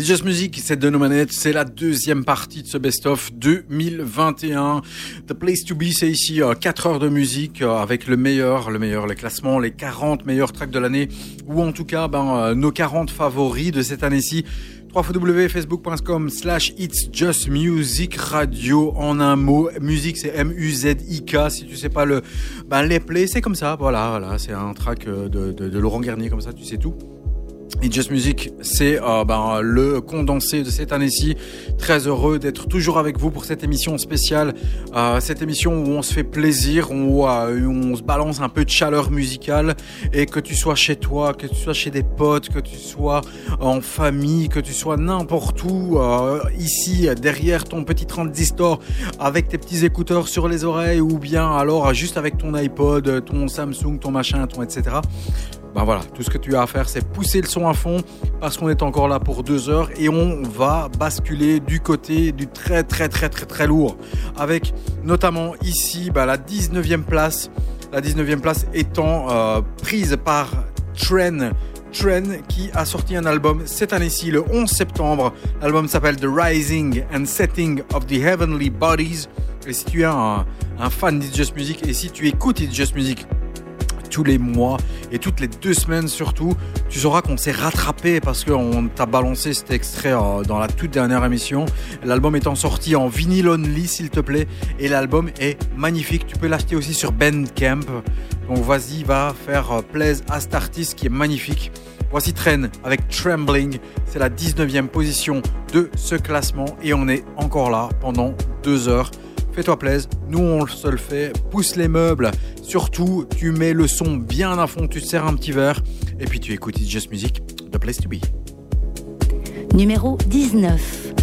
It's Just Music, c'est de nos manettes, c'est la deuxième partie de ce best-of 2021. The Place to Be, c'est ici 4 heures de musique euh, avec le meilleur, le meilleur, les classements, les 40 meilleurs tracks de l'année, ou en tout cas ben, euh, nos 40 favoris de cette année-ci www.facebook.com slash It's Just Music Radio en un mot. Musique c'est M-U-Z-I-K. Si tu sais pas le, ben les plays c'est comme ça. Voilà, voilà. C'est un track euh, de, de Laurent Garnier comme ça, tu sais tout. Et Just Music, c'est euh, ben, le condensé de cette année-ci. Très heureux d'être toujours avec vous pour cette émission spéciale, euh, cette émission où on se fait plaisir, où, euh, on se balance un peu de chaleur musicale, et que tu sois chez toi, que tu sois chez des potes, que tu sois en famille, que tu sois n'importe où, euh, ici derrière ton petit transistor, avec tes petits écouteurs sur les oreilles, ou bien alors juste avec ton iPod, ton Samsung, ton machin, ton etc ben voilà, tout ce que tu as à faire, c'est pousser le son à fond parce qu'on est encore là pour deux heures et on va basculer du côté du très très très très très lourd avec notamment ici ben, la 19e place, la 19e place étant euh, prise par Tren. Tren qui a sorti un album cette année-ci, le 11 septembre. L'album s'appelle The Rising and Setting of the Heavenly Bodies. Et si tu es un, un fan d'It's Just Music et si tu écoutes It's Just Music tous les mois et toutes les deux semaines surtout, tu sauras qu'on s'est rattrapé parce qu'on t'a balancé cet extrait euh, dans la toute dernière émission. L'album étant sorti en vinyle only s'il te plaît et l'album est magnifique. Tu peux l'acheter aussi sur Bandcamp. Donc vas-y, va faire euh, plaise à cet artiste qui est magnifique. Voici Train avec Trembling. C'est la 19e position de ce classement et on est encore là pendant deux heures. Fais-toi plaisir, nous on se le fait, pousse les meubles, surtout tu mets le son bien à fond, tu te sers un petit verre et puis tu écoutes It's Just Music, The Place to Be. Numéro 19.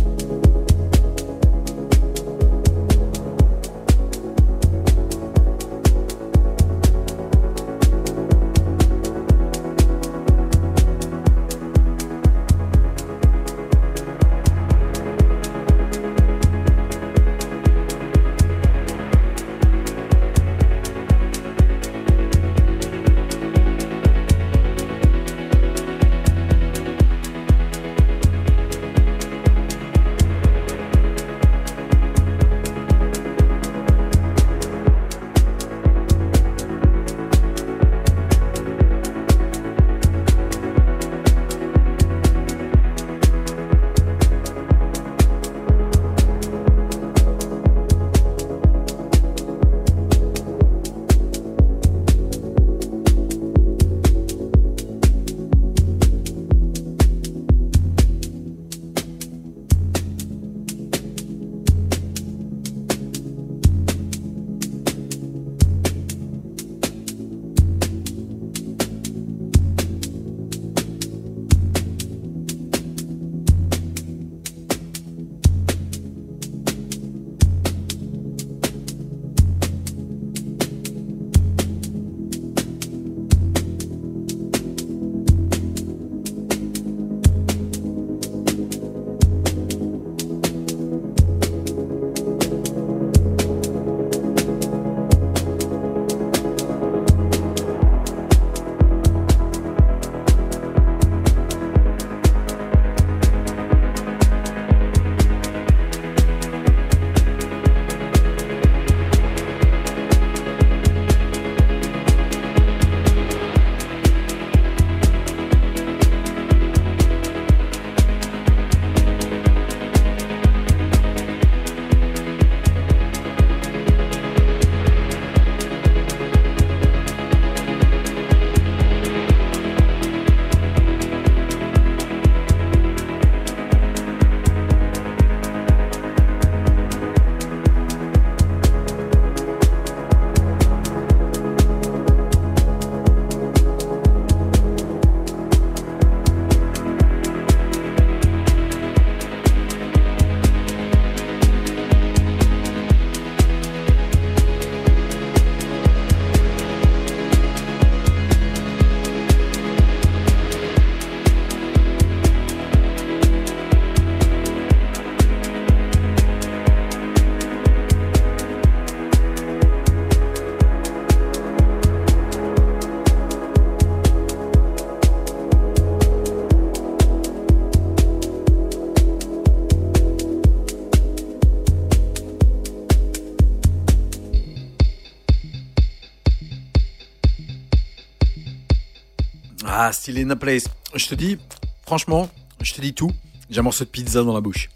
Ah, style in a place. Je te dis, franchement, je te dis tout. J'ai un morceau de pizza dans la bouche.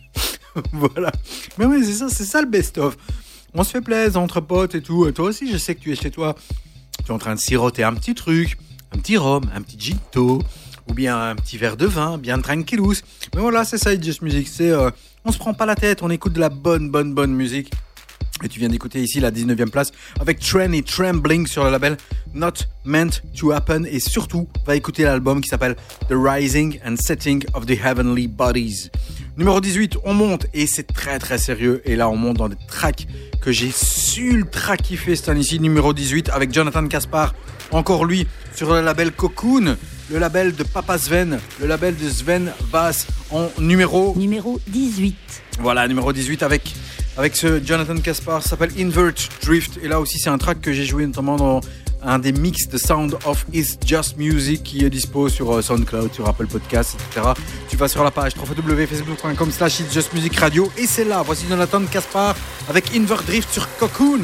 voilà. Mais oui, c'est ça, c'est ça le best-of. On se fait plaisir entre potes et tout. Et toi aussi, je sais que tu es chez toi. Tu es en train de siroter un petit truc, un petit rhum, un petit ginto, ou bien un petit verre de vin, bien tranquillous. Mais voilà, c'est ça, Just Music. C'est, euh, on se prend pas la tête, on écoute de la bonne, bonne, bonne musique. Et tu viens d'écouter ici la 19e place avec et Trembling sur le label Not Meant to Happen. Et surtout, va écouter l'album qui s'appelle The Rising and Setting of the Heavenly Bodies. Numéro 18, on monte et c'est très très sérieux. Et là, on monte dans des tracks que j'ai ultra kiffé cette année-ci. Numéro 18 avec Jonathan Kaspar. Encore lui sur le label Cocoon, le label de Papa Sven, le label de Sven Bass en numéro. Numéro 18. Voilà, numéro 18 avec avec ce Jonathan Kaspar, s'appelle Invert Drift. Et là aussi, c'est un track que j'ai joué notamment dans un des mix de Sound of Is Just Music qui est dispo sur euh, SoundCloud, sur Apple Podcasts, etc. Tu vas sur la page www.facebook.com slash It's Just Music Radio et c'est là. Voici Jonathan Kaspar avec Invert Drift sur Cocoon.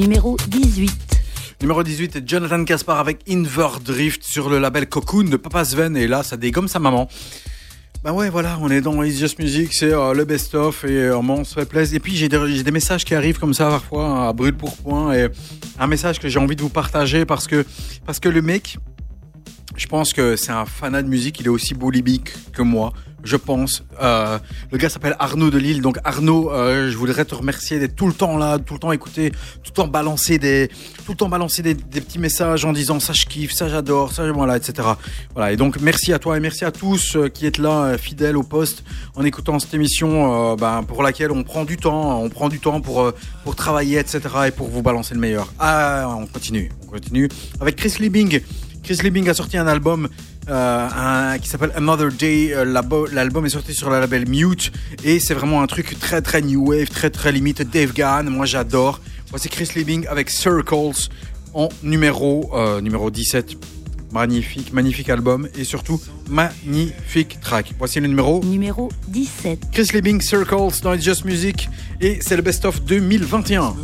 Numéro 18. Numéro 18 est Jonathan Caspar avec Invert Drift sur le label Cocoon de Papa Sven. Et là, ça dégomme sa maman. Bah ouais, voilà, on est dans It's Just Music, c'est euh, le best-of et on se fait plaisir. Et puis j'ai des, messages qui arrivent comme ça parfois à brûle pour point et un message que j'ai envie de vous partager parce que parce que le mec, je pense que c'est un fanat de musique, il est aussi boulimique que moi je pense. Euh, le gars s'appelle Arnaud de Lille. Donc Arnaud, euh, je voudrais te remercier d'être tout le temps là, tout le temps écouter, tout le temps balancer des, tout le temps balancer des, des petits messages en disant ça je kiffe, ça j'adore, ça voilà, etc. Voilà. Et donc merci à toi et merci à tous euh, qui êtes là, euh, fidèles au poste, en écoutant cette émission, euh, ben, pour laquelle on prend du temps, on prend du temps pour euh, pour travailler, etc. Et pour vous balancer le meilleur. Ah, on continue, on continue avec Chris Liebing. Chris Liebing a sorti un album euh, un, qui s'appelle Another Day. Euh, L'album est sorti sur le label Mute et c'est vraiment un truc très très new wave, très très limite Dave Gahan. Moi j'adore. Voici Chris Liebing avec Circles en numéro euh, numéro 17. Magnifique, magnifique album et surtout magnifique track. Voici le numéro Numéro 17. Chris Liebing Circles dans It's Just Music et c'est le best of 2021.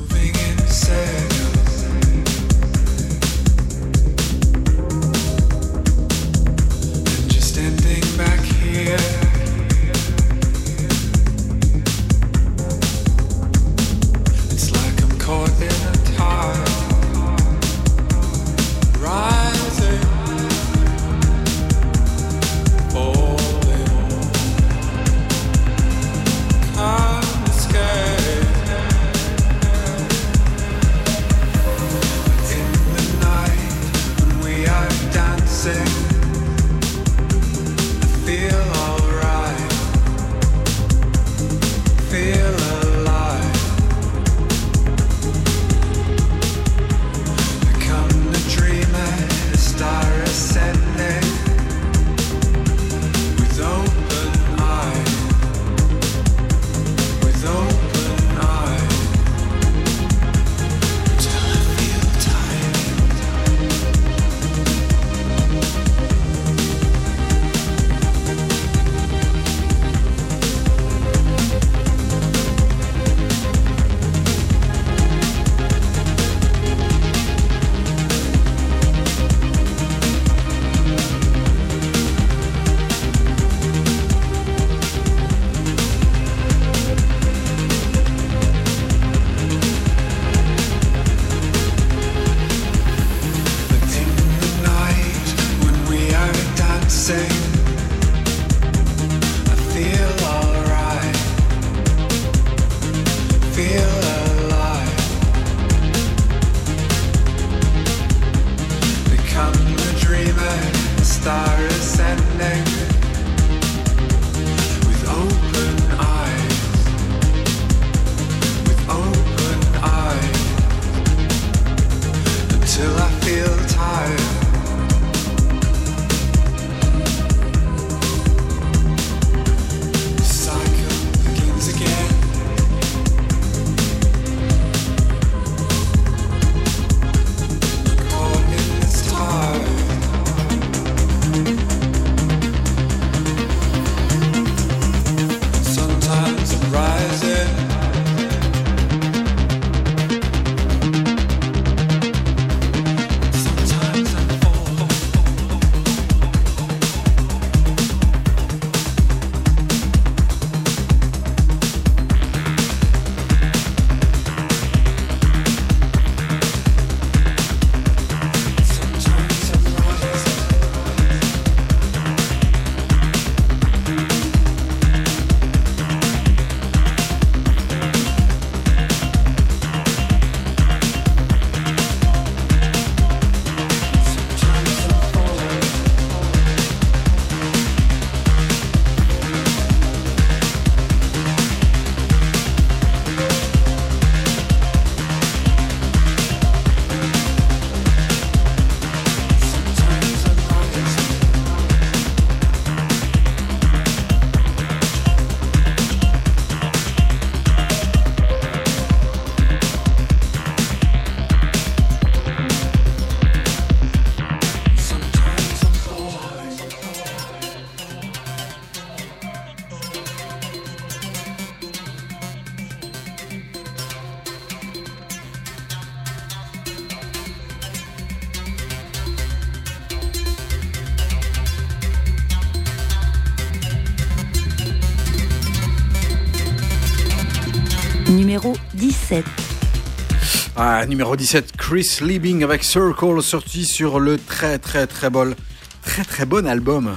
Numéro 17, Chris Liebing avec Circle, sorti sur le très très très bon, très très bon album.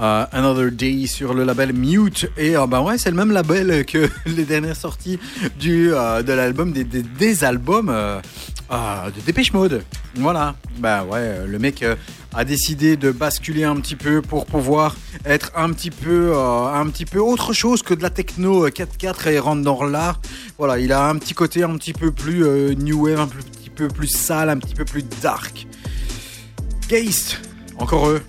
euh, Another Day sur le label Mute. Et bah ouais c'est le même label que les dernières sorties du euh, de l'album des, des, albums euh, de Dépêche Mode. Voilà. Bah ouais le mec a décidé de basculer un petit peu pour pouvoir être un petit peu un petit peu autre chose que de la techno euh, 4-4 et rentre dans l'art voilà il a un petit côté un petit peu plus euh, new wave un petit peu plus sale un petit peu plus dark. Geist. Encore eux.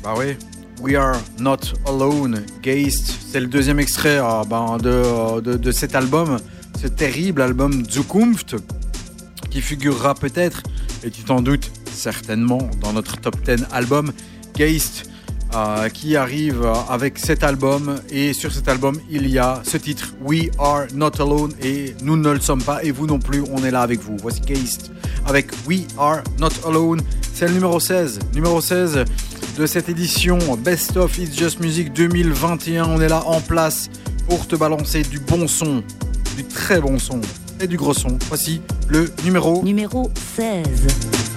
Bah oui. We Are Not Alone, Geist, c'est le deuxième extrait de, euh, de, de cet album, ce terrible album Zukunft, qui figurera peut-être, et tu t'en doutes certainement, dans notre top 10 album, Geist, euh, qui arrive avec cet album, et sur cet album, il y a ce titre, We Are Not Alone, et nous ne le sommes pas, et vous non plus, on est là avec vous. Voici Geist, avec We Are Not Alone, c'est le numéro 16, numéro 16 de cette édition Best of It's Just Music 2021. On est là en place pour te balancer du bon son, du très bon son et du gros son. Voici le numéro. Numéro 16.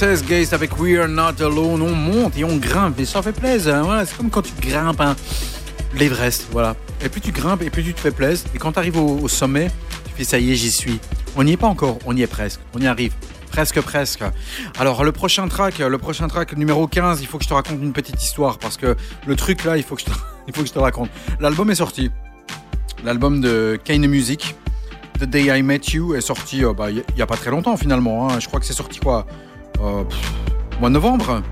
16, Gaze avec We Are Not Alone. On monte et on grimpe et ça fait plaisir. hein. Voilà, c'est comme quand tu grimpes hein, l'Everest. Voilà. Et plus tu grimpes et plus tu te fais plaisir. Et quand tu arrives au, sommet, tu fais ça y est, j'y suis. On n'y est pas encore, on y est presque. On y arrive. Presque, presque. Alors, le prochain track, le prochain track, numéro 15, il faut que je te raconte une petite histoire parce que le truc là, il faut que je te, raconte. L'album est sorti. L'album de Kane Music, The Day I Met You, est sorti euh, bah, il n'y a pas très longtemps finalement. hein. Je crois que c'est sorti quoi euh, Mois de novembre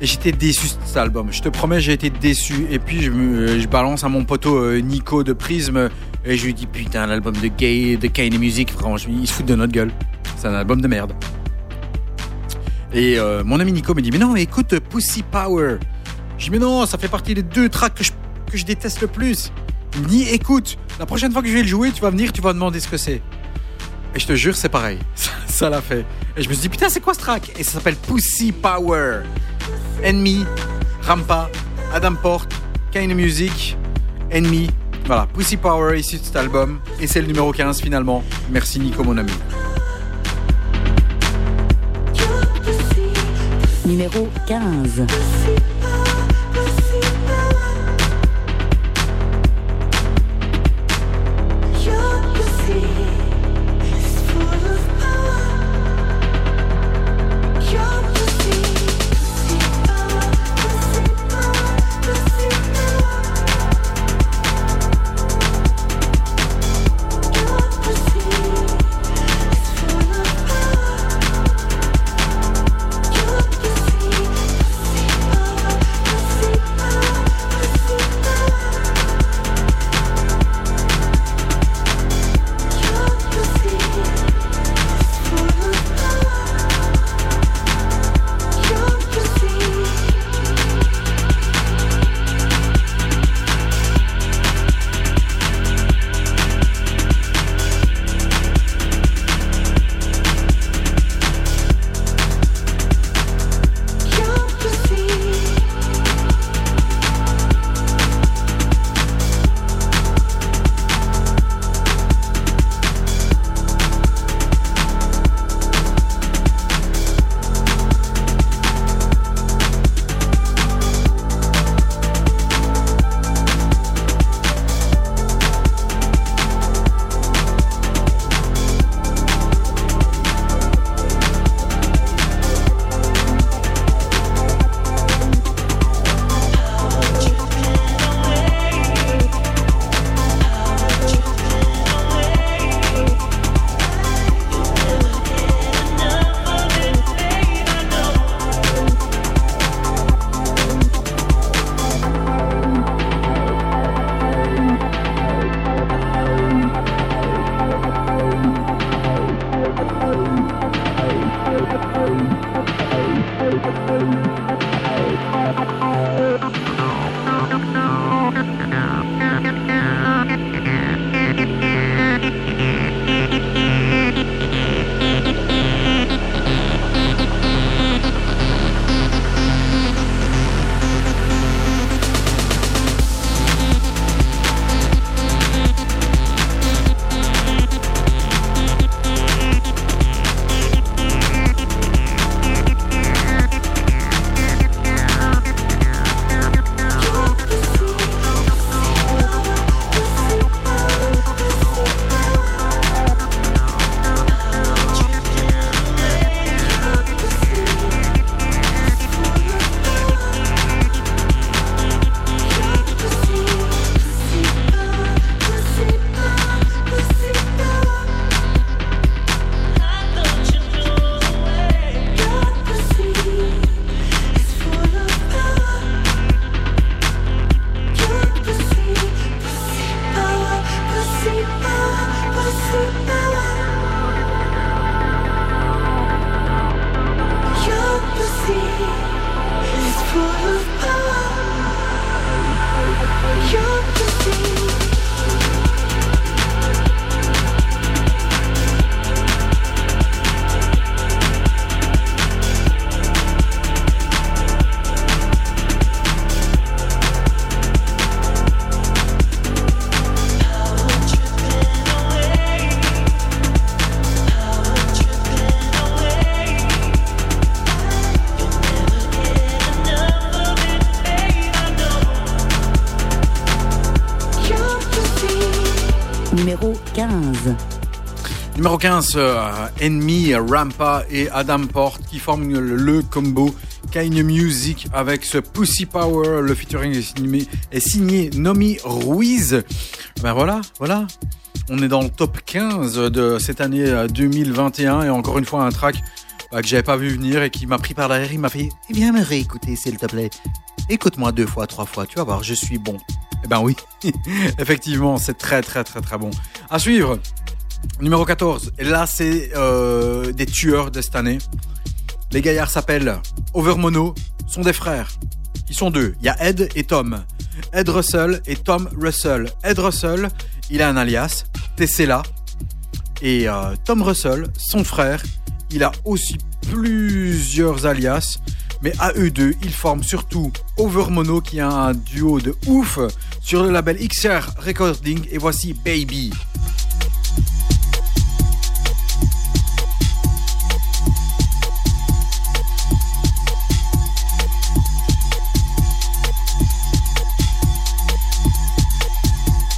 et j'étais déçu de cet album. Je te promets, j'ai été déçu. Et puis je, je balance à mon poteau euh, Nico de Prism et je lui dis putain l'album de Gay, de Kane Music, franchement, il se fout de notre gueule. C'est un album de merde. Et euh, mon ami Nico me dit mais non, écoute Pussy Power. Je dis mais non, ça fait partie des deux tracks que je, que je déteste le plus. Dit écoute, la prochaine fois que je vais le jouer, tu vas venir, tu vas demander ce que c'est. Et je te jure, c'est pareil. Ça, l'a fait. Et je me suis dit putain, c'est quoi ce track? Et ça s'appelle Pussy Power. Enemy, Rampa, Adam Porte, Kane Music, Enemy. Voilà, Pussy Power issu de cet album. Et c'est le numéro 15 finalement. Merci Nico, mon ami. Numéro 15. 15. Numéro 15, euh, Enemy, Rampa et Adam Port qui forment le, combo Kind Music avec ce Pussy Power. Le featuring est signé, Nomi Ruiz. Ben voilà, voilà. On est dans le top 15 de cette année euh, 2021 et encore une fois un track bah, que j'avais pas vu venir et qui m'a pris par derrière. Il m'a fait Eh bien, me réécouter, s'il te plaît. Écoute-moi deux fois, trois fois, tu vas voir, je suis bon. Eh ben oui, effectivement, c'est très, très, très, très bon. À suivre, numéro 14. Et là, c'est euh, des tueurs de cette année. Les gaillards s'appellent Overmono, sont des frères. Ils sont deux. Il y a Ed et Tom. Ed Russell et Tom Russell. Ed Russell, il a un alias, Tessella. Et euh, Tom Russell, son frère, il a aussi plusieurs alias. Mais à eux deux, ils forment surtout Overmono qui a un duo de ouf sur le label XR Recording. Et voici Baby.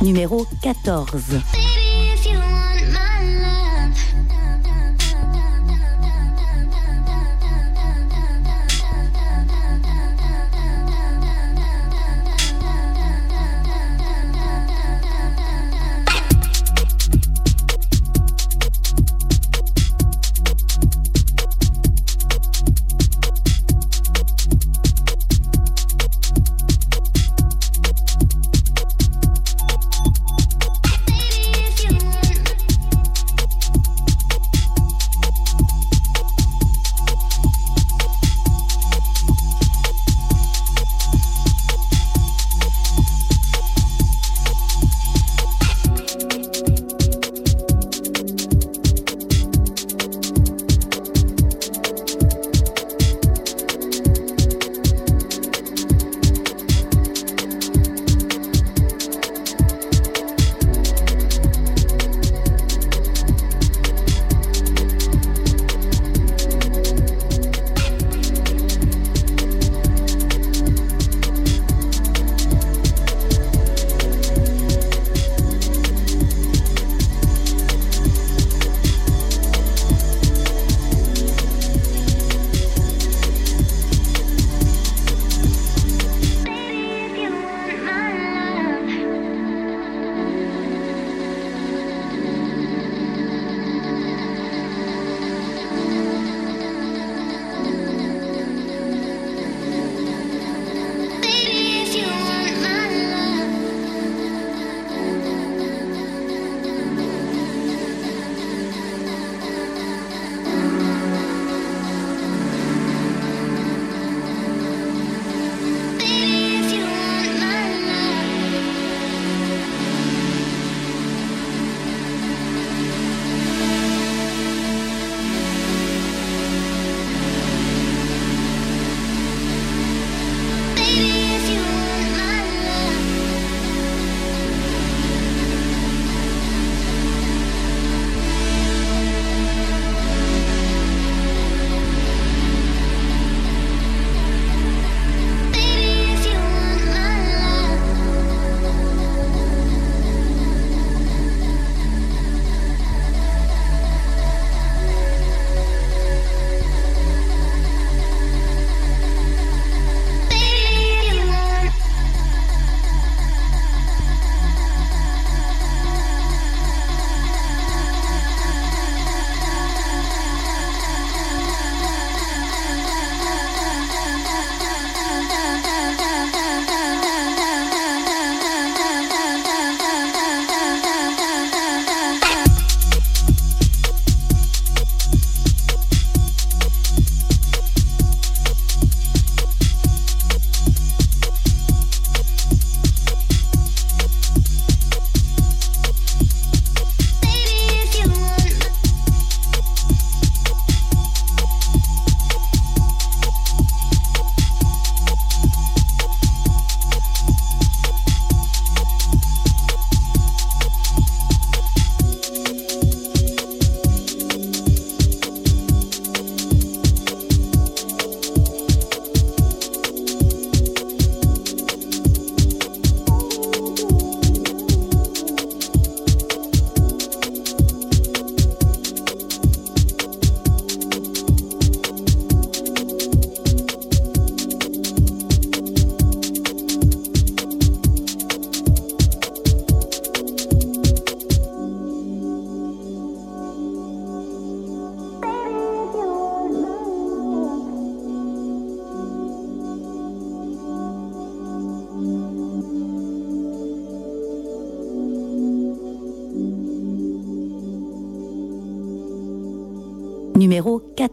Numéro 14.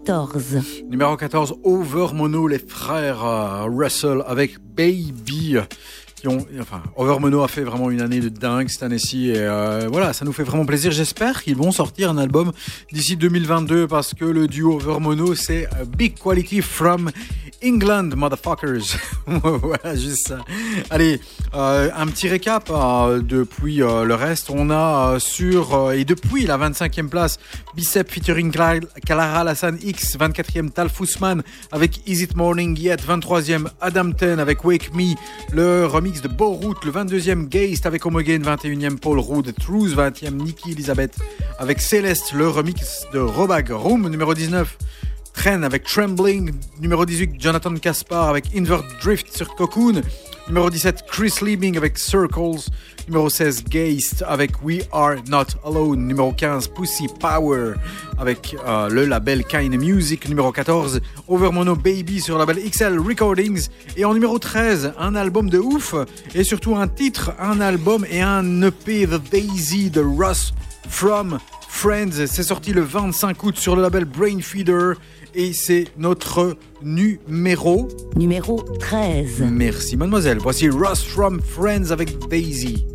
14. Numéro 14, Over Mono, les frères euh, Russell avec Baby. Qui ont, enfin, Over Mono a fait vraiment une année de dingue cette année-ci et euh, voilà, ça nous fait vraiment plaisir. J'espère qu'ils vont sortir un album d'ici 2022 parce que le duo Over Mono c'est Big Quality from England, motherfuckers. voilà, juste ça. Allez, euh, un petit récap euh, depuis euh, le reste. On a sur, et depuis la 25e place, Bicep featuring Clara Lassan X, 24e Tal Fussman avec Is It Morning Yet, 23e Adam Ten avec Wake Me, le remix de Borut, le 22e Geist avec Homogen, 21e Paul Rudd, Truth, 20e Nikki Elizabeth avec Céleste, le remix de Robag Room, numéro 19. Train avec Trembling, numéro 18 Jonathan Caspar avec Invert Drift sur Cocoon, numéro 17 Chris Liebing avec Circles, numéro 16 Geist avec We Are Not Alone, numéro 15 Pussy Power avec euh, le label Kind Music, numéro 14 Overmono Baby sur le label XL Recordings et en numéro 13 un album de ouf et surtout un titre, un album et un EP The Daisy de Russ From Friends. C'est sorti le 25 août sur le label Brain Feeder et c'est notre numéro. Numéro 13. Merci mademoiselle. Voici Russ From Friends avec Daisy.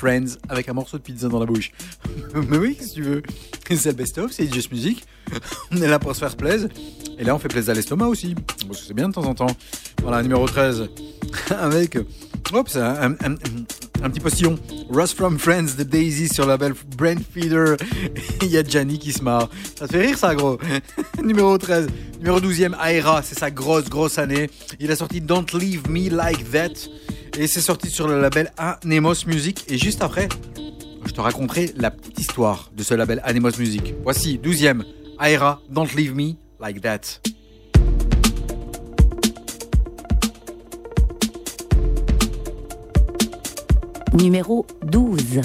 Friends avec un morceau de pizza dans la bouche. Mais oui, si tu veux. C'est le best-of, c'est Just Music. On est là pour se faire plaisir. Et là, on fait plaisir à l'estomac aussi. Parce que c'est bien de temps en temps. Voilà, numéro 13. avec. Hop, c'est un, petit postillon. Russ from Friends de Daisy sur le label Brain Feeder. Il y a Gianni qui se marre. Ça te fait rire, ça, gros? Numéro 13. Numéro 12e, Aera. C'est sa grosse, grosse année. Il a sorti Don't Leave Me Like That. Et c'est sorti sur le label Anemos Music. Et juste après, je te raconterai la petite histoire de ce label Anemos Music. Voici, 12e, Aera, Don't Leave Me Like That. Numéro 12.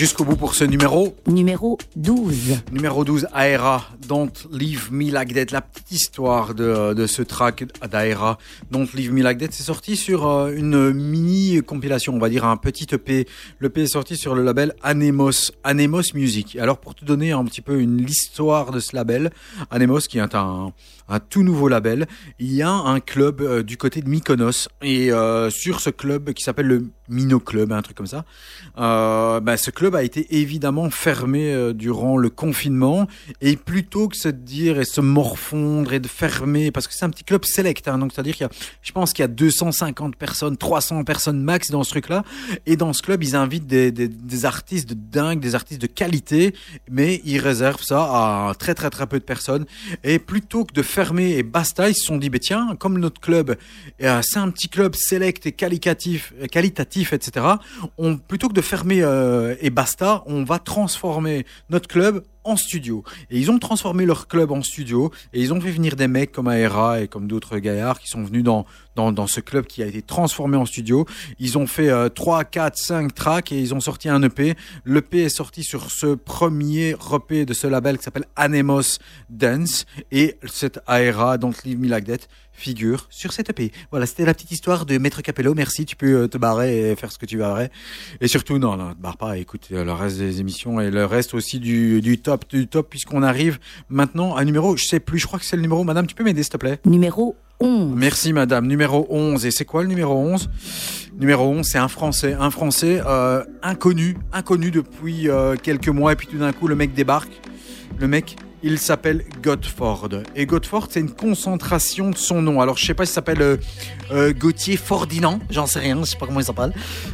Jusqu'au bout pour ce numéro. Numéro 12. Numéro 12, Aera, Don't Leave Me Like That. La petite histoire de, de ce track d'Aera, Don't Leave Me Like That, c'est sorti sur euh, une mini compilation, on va dire un petit EP. Le EP est sorti sur le label Anemos, Anemos Music. Alors pour te donner un petit peu une l'histoire de ce label, Anemos qui est un, un tout nouveau label, il y a un club euh, du côté de Mykonos. Et euh, sur ce club qui s'appelle le Mino Club, un truc comme ça. Euh, bah, ce club a été évidemment fermé euh, durant le confinement. Et plutôt que se dire et se morfondre et de fermer, parce que c'est un petit club select, hein, donc c'est-à-dire qu'il y a, je pense qu'il y a 250 personnes, 300 personnes max dans ce truc-là, et dans ce club, ils invitent des, des, artistes de dingue, des artistes de qualité, mais ils réservent ça à très très très peu de personnes, et plutôt que de fermer et basta, ils se sont dit, bah, tiens, comme notre club, euh, c'est un petit club select et qualitatif, euh, qualitatif etc., on, plutôt que de fermer euh, et basta, on va transformer notre club studio. Et ils ont transformé leur club en studio et ils ont fait venir des mecs comme Aera et comme d'autres gaillards qui sont venus dans, ce club qui a été transformé en studio. Ils ont fait euh, 3, 4, 5 tracks et ils ont sorti un EP. L'EP est sorti sur ce premier EP de ce label qui s'appelle Anemos Dance et cette Aera, donc Leave Me Like That, figure sur cette EP. Voilà, c'était la petite histoire de Maître Capello. Merci, tu peux euh, te barrer et faire ce que tu veux après. Et surtout, non, non, te barre pas, écoute euh, le reste des émissions et le reste aussi du, du top, du top, puisqu'on arrive maintenant à un numéro, je sais plus, je crois que c'est le numéro, madame, tu peux m'aider s'il te plaît? Numéro 11. Merci madame. Numéro 11. Et c'est quoi le numéro 11 Numéro 11, c'est un Français. Un Français euh, inconnu, inconnu depuis euh, quelques mois. Et puis tout d'un coup, le mec débarque. Le mec, il s'appelle Godford. Et Godford, c'est une concentration de son nom. Alors, je sais pas s'il s'appelle euh, euh, Gauthier Fordinand. J'en sais rien, je sais pas comment il s'appelle.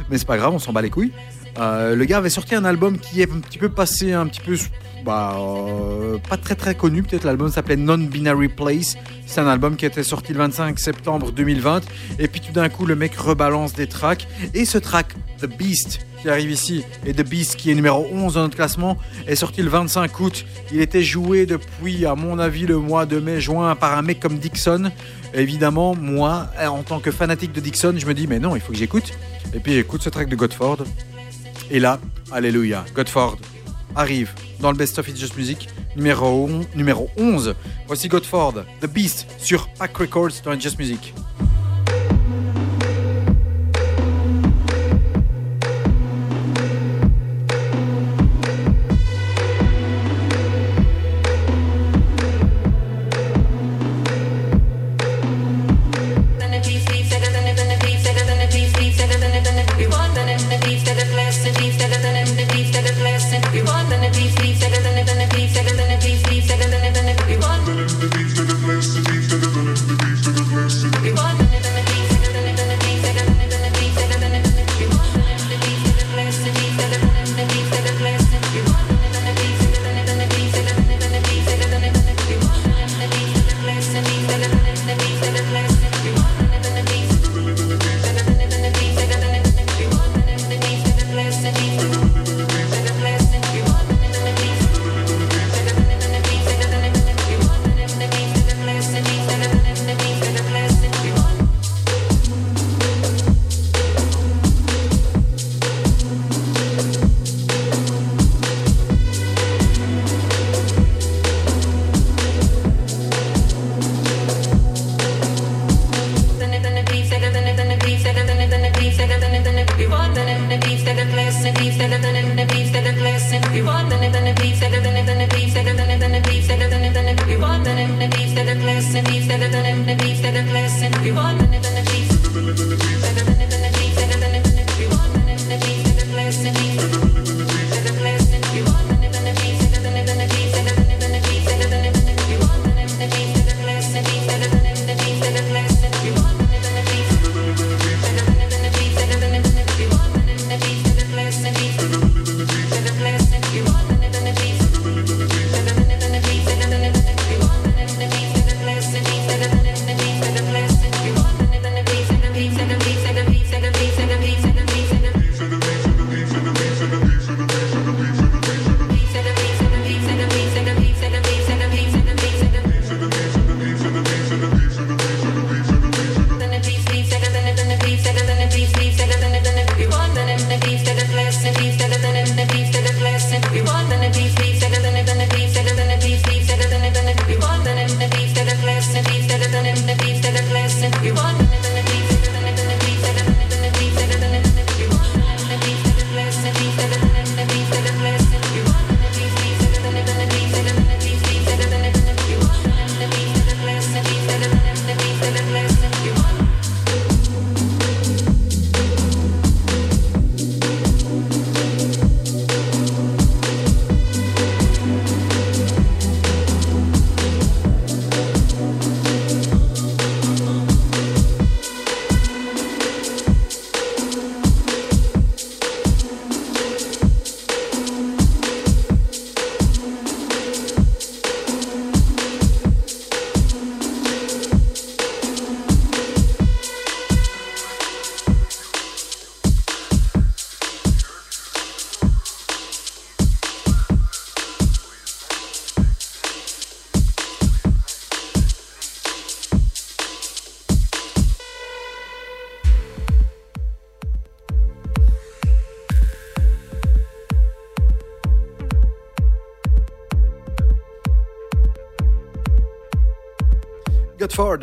Mais c'est pas grave, on s'en bat les couilles. Euh, le gars avait sorti un album qui est un petit peu passé, un petit peu, bah, euh, pas très très connu. Peut-être l'album s'appelait Non-Binary Place. C'est un album qui était sorti le 25 septembre 2020. Et puis tout d'un coup, le mec rebalance des tracks. Et ce track, The Beast, qui arrive ici, et The Beast, qui est numéro 11 dans notre classement, est sorti le 25 août. Il était joué depuis, à mon avis, le mois de mai-juin par un mec comme Dixon. Évidemment, moi, en tant que fanatique de Dixon, je me dis, mais non, il faut que j'écoute. Et puis j'écoute ce track de Godford. Et là, alléluia, Godford arrive dans le Best of It's Just Music numéro, numéro 11. Voici Godford, The Beast, sur Pack Records dans It's Just Music.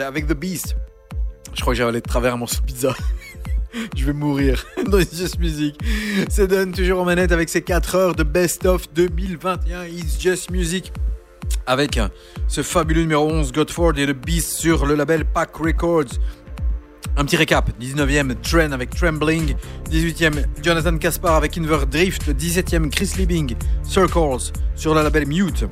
Avec The Beast. Je crois que j'ai avalé de travers un morceau de pizza. Je vais mourir dans It's Just Music. C'est toujours en manette avec ses 4 heures de Best of 2021 It's Just Music. Avec ce fabuleux numéro 11 Godford et The Beast sur le label Pack Records. Un petit récap 19e Tren avec Trembling, 18e Jonathan Caspar avec Inver Drift, 17e Chris Liebing Circles sur le label Mute.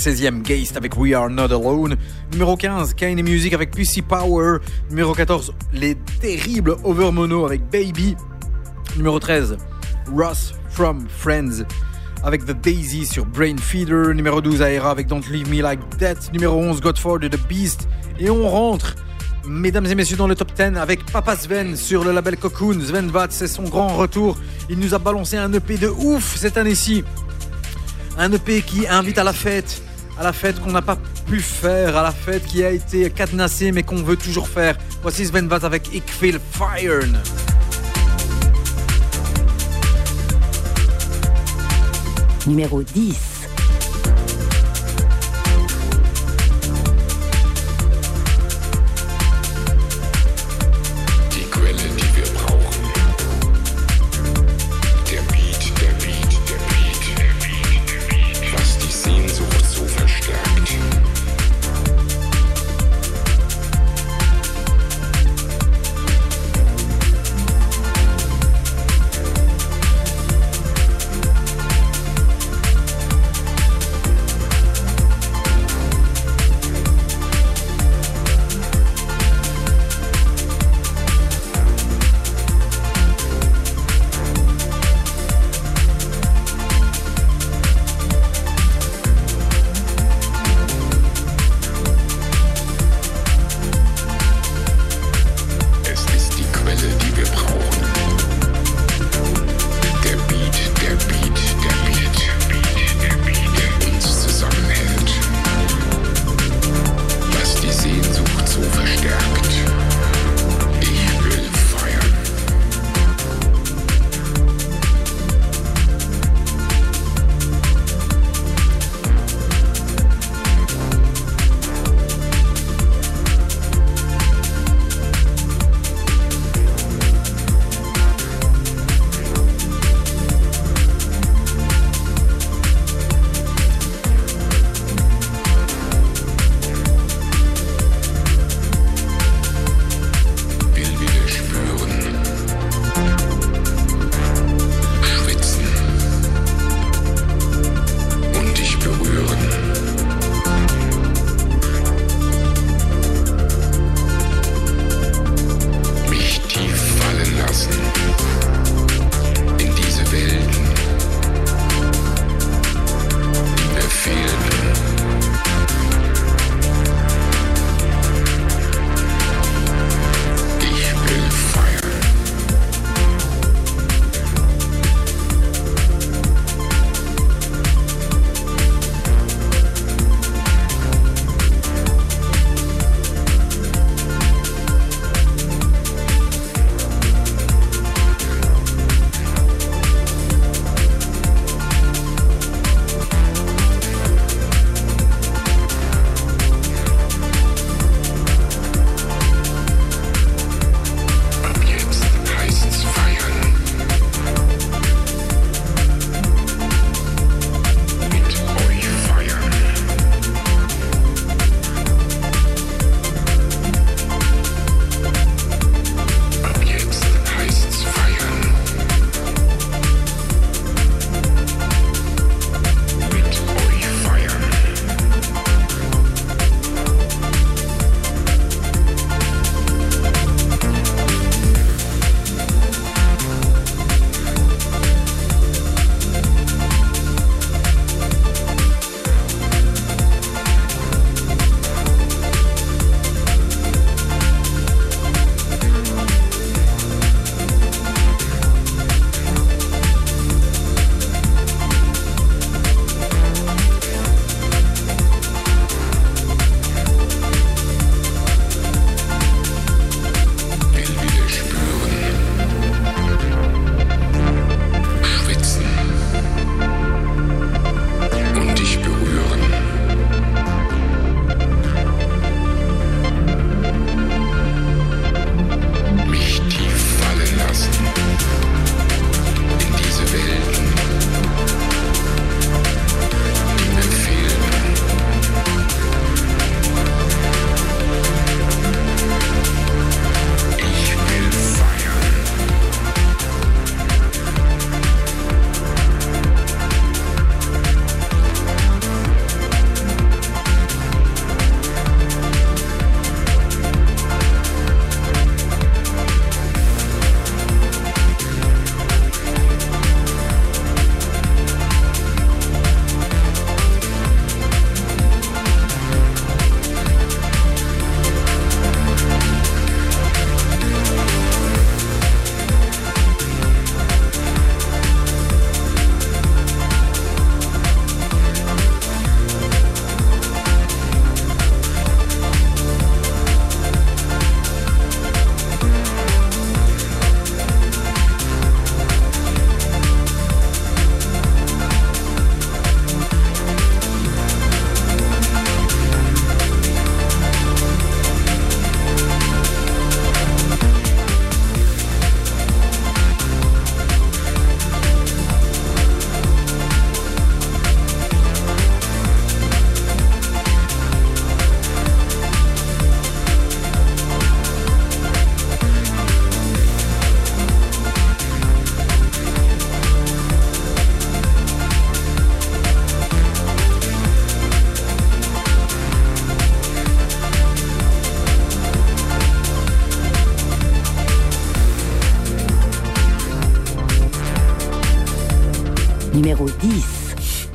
16e Geist avec We Are Not Alone. Numéro 15, Kane Music avec PC Power. Numéro 14, les terribles Overmono avec Baby. Numéro 13, Ross from Friends avec The Daisy sur Brain Feeder. Numéro 12, Aera avec Don't Leave Me Like That. Numéro 11, Godford et The Beast. Et on rentre, mesdames et messieurs, dans le top 10 avec Papa Sven sur le label Cocoon. Sven Vat, c'est son grand retour. Il nous a balancé un EP de ouf cette année-ci. Un EP qui invite à la fête, à la fête qu'on n'a pas pu faire, à la fête qui a été cadenassée mais qu'on veut toujours faire. Voici Sven Vat avec Ik Feel Fire. Numéro 10.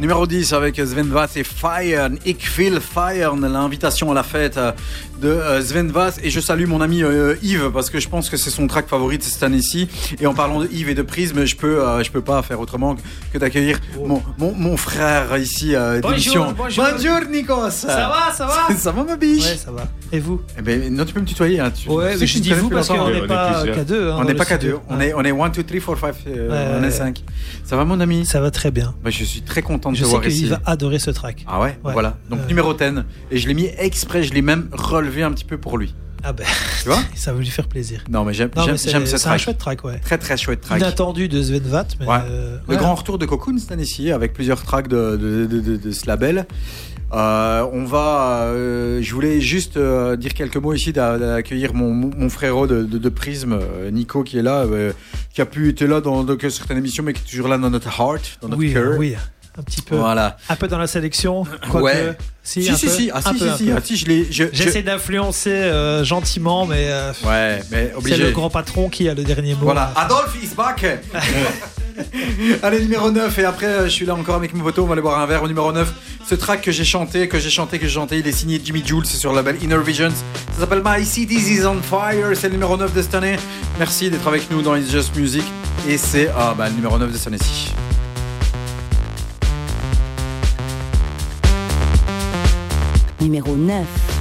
Numéro 10 avec Sven Vath et Fire, will Fire, l'invitation à la fête euh, de euh, Sven Vath. Et je salue mon ami euh, Yves parce que je pense que c'est son track favori de cette année-ci. Et en parlant de Yves et de Prisme, je peux, je peux pas faire autrement que d'accueillir mon, mon, mon frère ici euh, Bonjour, d'émission. bonjour. Nikos. Ça va, ça va Ça va ma biche Ouais, ça va. Et vous Eh ben, non, tu peux me tutoyer. Hein. Tu, Ouais, mais je dis vous parce qu'on n'est pas qu'à deux. hein, On n'est pas qu'à deux. On est, on est 1, 2, 3, 4, 5. Ouais, on est ouais. 5. Ça va mon ami Ça va très bien. Bah, Je suis très content de Je te sais voir qu'il ici. va adorer ce track. Ah ouais, Ouais. Voilà. Donc Ouais. numéro 10. Et je l'ai mis exprès, je l'ai même relevé un petit peu pour lui. Ah ben, Tu vois ça va lui faire plaisir. Non mais j'aime j'aime- mais c'est j'aime ce c'est un track. chouette track, ouais. Très très chouette track. Inattendu de Sven Vath, mais Ouais. euh, Le grand retour de Cocoon cette année-ci avec plusieurs tracks de, de, de, de- de ce label. Euh, on va, euh, je voulais juste euh, dire quelques mots ici d'a- d'accueillir mon, mon frérot de, de, de Prisme, euh, Nico, qui est là, euh, qui a pu être là dans, dans certaines émissions, mais qui est toujours là dans notre heart, dans notre Oui, cœur. oui, un petit peu. Voilà. Un peu dans la sélection. Ouais. Si, Si, un si, peu, si, ah, un si, peu, si, un si, peu. ah, si, je l'ai. je- je- J'essaie d'influencer euh, gentiment, mais euh, Ouais, mais c'est obligé. le grand patron qui a le dernier mot. Voilà, Adolphe is back Allez, numéro 9, et après, euh, je suis là encore avec mes potos, on va aller boire un verre au numéro 9. Ce track que j'ai chanté, que j'ai chanté, que j'ai chanté, il est signé Jimmy Jules, c'est sur le label Inner Visions. Ça s'appelle My Cities is on Fire, c'est le numéro 9 de cette année. Merci d'être avec nous dans It's Just Music, et c'est ah, bah, le numéro 9 de cette année-ci. Numéro 9.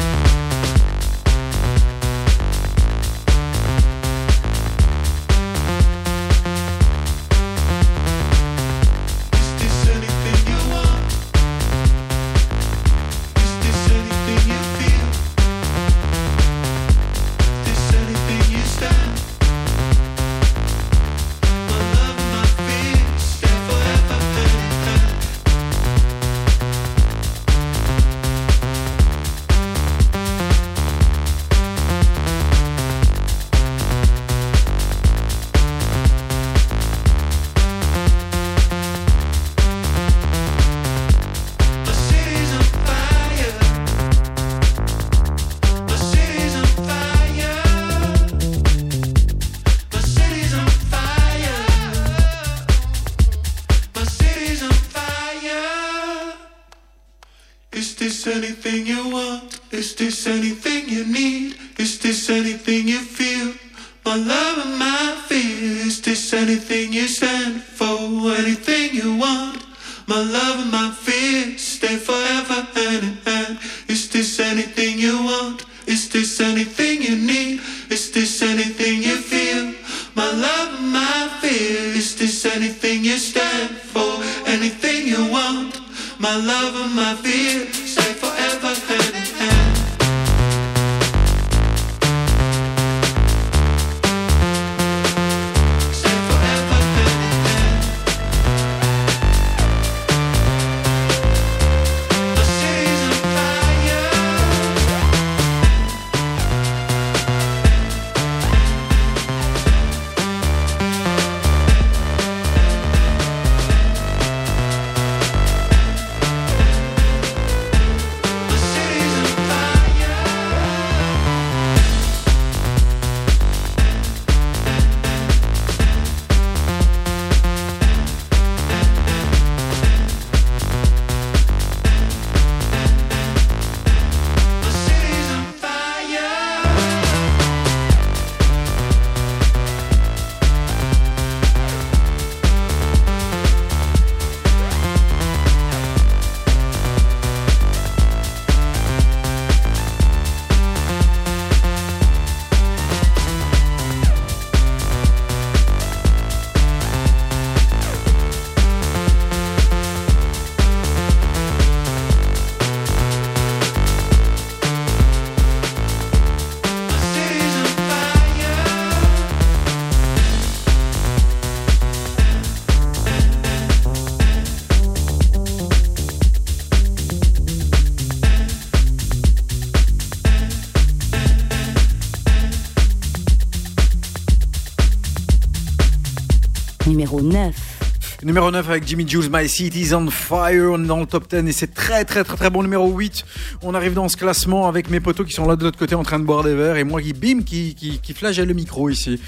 Avec Jimmy Jules, My City's on Fire. On est dans le top 10 et c'est très très très très bon. Numéro 8, on arrive dans ce classement avec mes potos qui sont là de l'autre côté en train de boire des verres et moi qui bim qui, qui, qui flagelle le micro ici.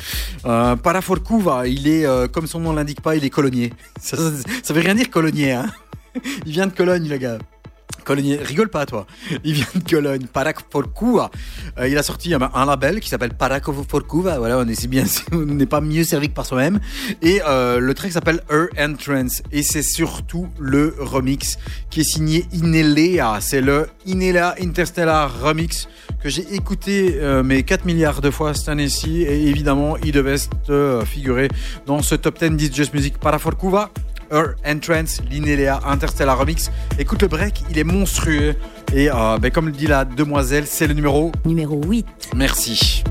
Euh, il est, euh, comme son nom l'indique pas, il est colonier. Ça veut rien dire colonier, hein. Il vient de Cologne, le gars. Cologne, rigole pas toi. Il vient de Cologne, Paraforkuva. Euh, il a sorti un, un label qui s'appelle Paraforkuva. Voilà, on est si bien, on n'est pas mieux servi que par soi-même. Et euh, le track s'appelle Her Entrance et c'est surtout le remix qui est signé Inelea. C'est le Inelea Interstellar Remix que j'ai écouté euh, mais 4 milliards de fois cette année-ci et évidemment il devait euh, figurer dans ce top 10 This Just Music Paraforkuva. Her Entrance, l'Inelea Interstellar Remix. Écoute le break, il est monstrueux. Et euh, ben, comme le dit la demoiselle, c'est le numéro. Numéro 8. Merci.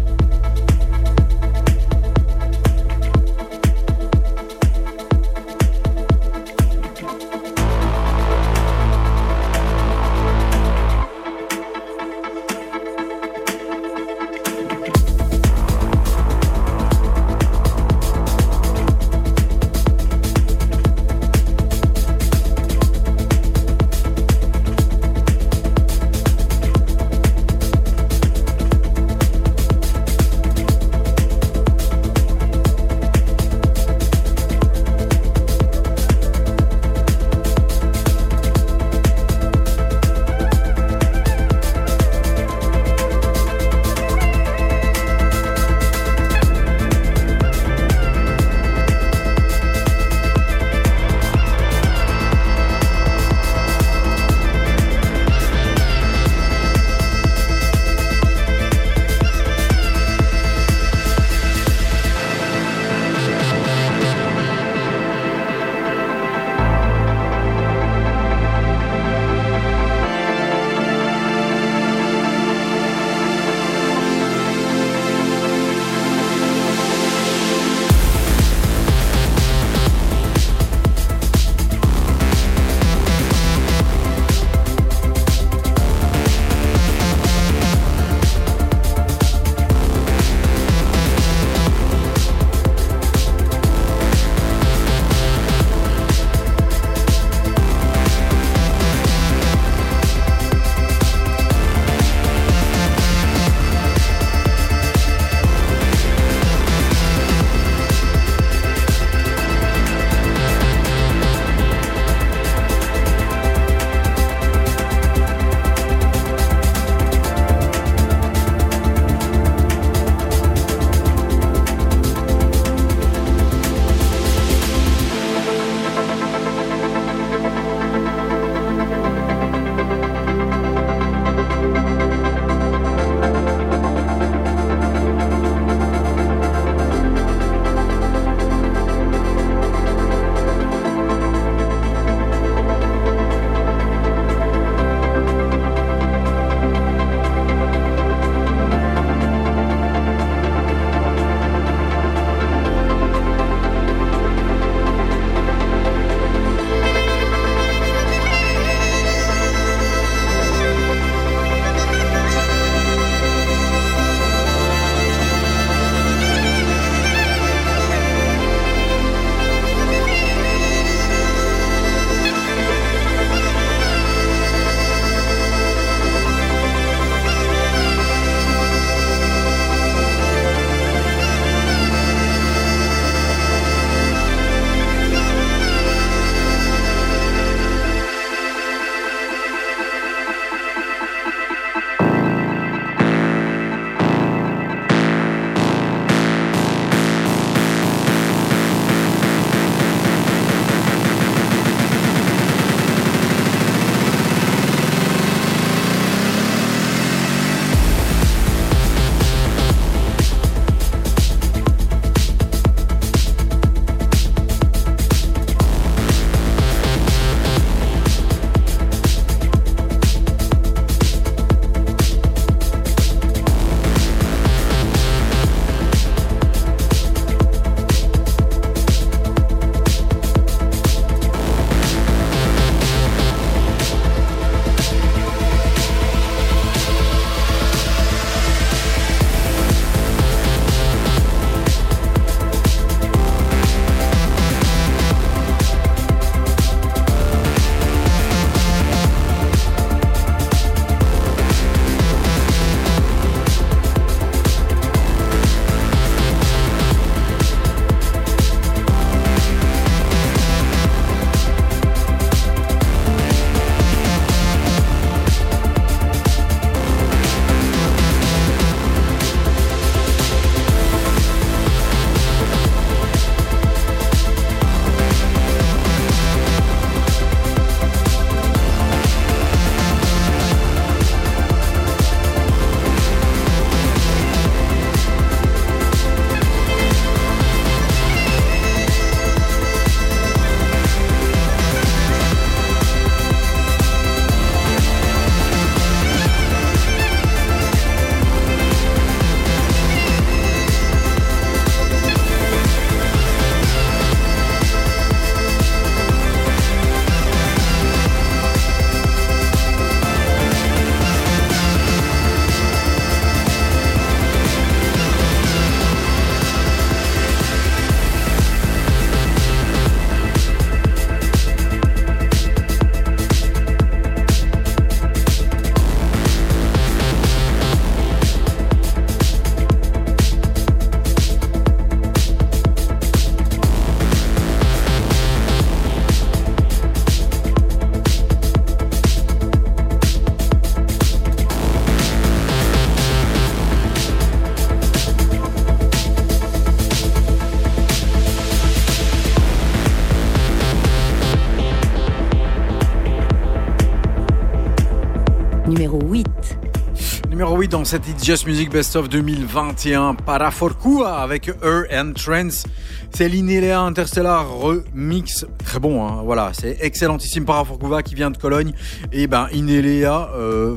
Numéro 8 dans cette It's Just Music Best of 2021, Paraforkua avec Her and Trends. C'est l'Inelea Interstellar Remix. Très bon, hein, voilà, c'est excellentissime Paraforkua qui vient de Cologne. Et ben, Inelea, euh,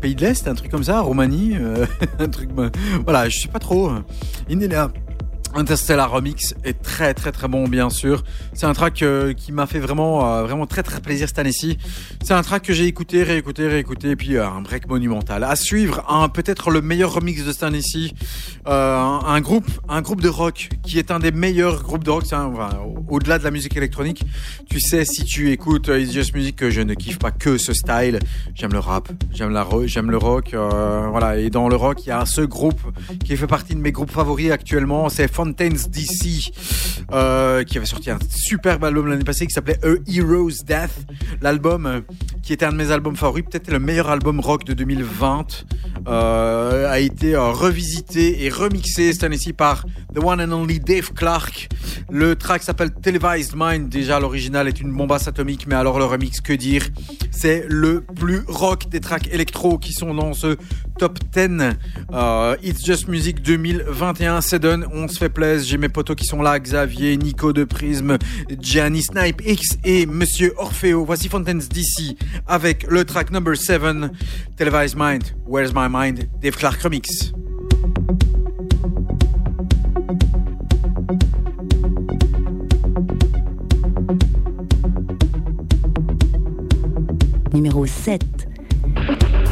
pays de l'Est, un truc comme ça, Roumanie, euh, un truc, voilà, je sais pas trop. Inelea. Interstellar Remix est très très très bon bien sûr. C'est un track euh, qui m'a fait vraiment euh, vraiment très très plaisir cette année-ci. C'est un track que j'ai écouté, réécouté, réécouté et puis euh, un break monumental. À suivre, un peut-être le meilleur remix de cette année-ci. Un groupe un groupe de rock qui est un des meilleurs groupes de rock. Au-delà de la musique électronique, tu sais si tu écoutes euh, It's Just Music que je ne kiffe pas que ce style. J'aime le rap, j'aime la j'aime le rock. euh, voilà et dans le rock il y a ce groupe qui fait partie de mes groupes favoris actuellement. C'est Fountains DC, euh, qui avait sorti un superbe album l'année passée qui s'appelait A Hero's Death. L'album, qui était un de mes albums favoris, peut-être le meilleur album rock de 2020, euh, a été revisité et remixé cette année-ci par The One and Only Dave Clark. Le track s'appelle Televised Mind. Déjà, l'original est une bombasse atomique, mais alors le remix, que dire? C'est le plus rock des tracks électro qui sont dans ce top 10. Euh, It's Just Music 2021, c'est. On se fait plaisir. J'ai mes potos qui sont là. Xavier, Nico de Prisme, Gianni Snipe X et Monsieur Orfeo. Voici Fontaines d'ici avec le track number 7, Televised Mind. Where's My Mind? Dave Clark Remix. Numéro 7. 7.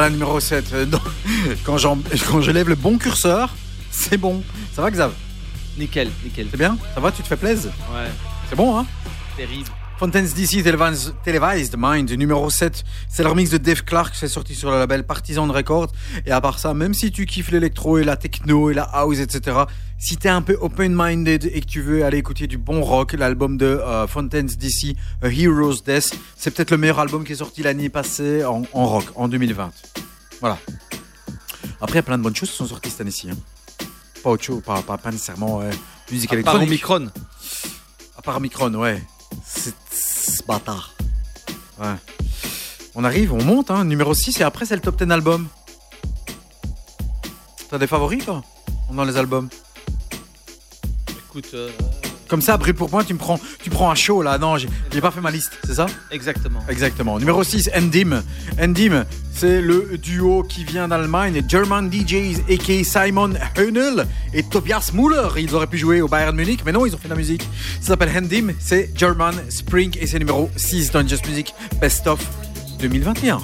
Voilà, numéro 7. Euh, Quand, j'en- quand je lève le bon curseur, c'est bon. Ça va, Xav? Nickel, nickel. C'est bien? Ça va Tu te fais plaisir? Ouais, C'est bon, hein? Terrible. Fontaine's DC Televised, Televised Mind, numéro 7. C'est le remix de Dave Clark, c'est sorti sur le label Partisan Records. Et à part ça, même si tu kiffes l'électro et la techno et la house, etc., si t'es un peu open-minded et que tu veux aller écouter du bon rock, l'album de euh, Fontaine's DC, A Hero's Death, c'est peut-être le meilleur album qui est sorti l'année passée en, en rock, en 2020. Voilà. Après, il y a plein de bonnes choses qui sont sorties cette année-ci. hein. Pas autre chose, pas, pas, pas nécessairement ouais, musique Par électronique. Omicron. À part Micron, ouais. C'est c'est bâtard. Ouais. On arrive, on monte, hein. Numéro 6 et après c'est le top 10 album. T'as des favoris toi dans les albums? Écoute, euh, Comme ça, brûle pour point, tu me prends, tu prends un show là. Non, j'ai pas fait ma liste, c'est ça? Exactement. Exactement. Numéro 6, Endim. Endim, c'est le duo qui vient d'Allemagne, German DJs, a.k.a. Simon Höhnel et Tobias Müller. Ils auraient pu jouer au Bayern Munich, mais non, ils ont fait de la musique. Ça s'appelle Endim, c'est German Spring et c'est numéro 6 dans Just Music Best of 2021.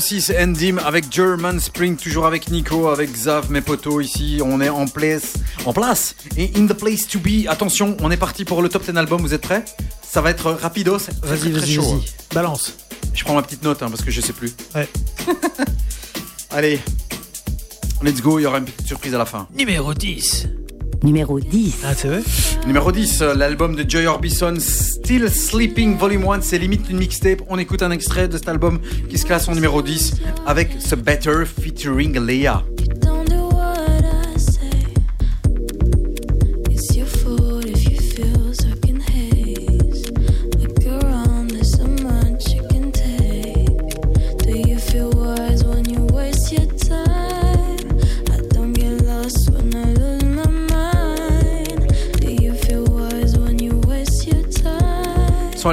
06 Endim avec German Spring, toujours avec Nico, avec Xav, mes potos ici. On est en place, en place et in the place to be. Attention, on est parti pour le top 10 album. Vous êtes prêts? Ça va être rapidos. Vas-y, vas-y, vas hein. balance. Je prends ma petite note hein, parce que je sais plus. Ouais. Allez, let's go. Il y aura une petite surprise à la fin. Numéro 10. Numéro 10. Ah, c'est vrai? Numéro 10, euh, l'album de Joy Orbison, Still Sleeping Volume 1, c'est limite une mixtape. On écoute un extrait de cet album qui se classe en numéro 10 avec ce Better featuring Leia.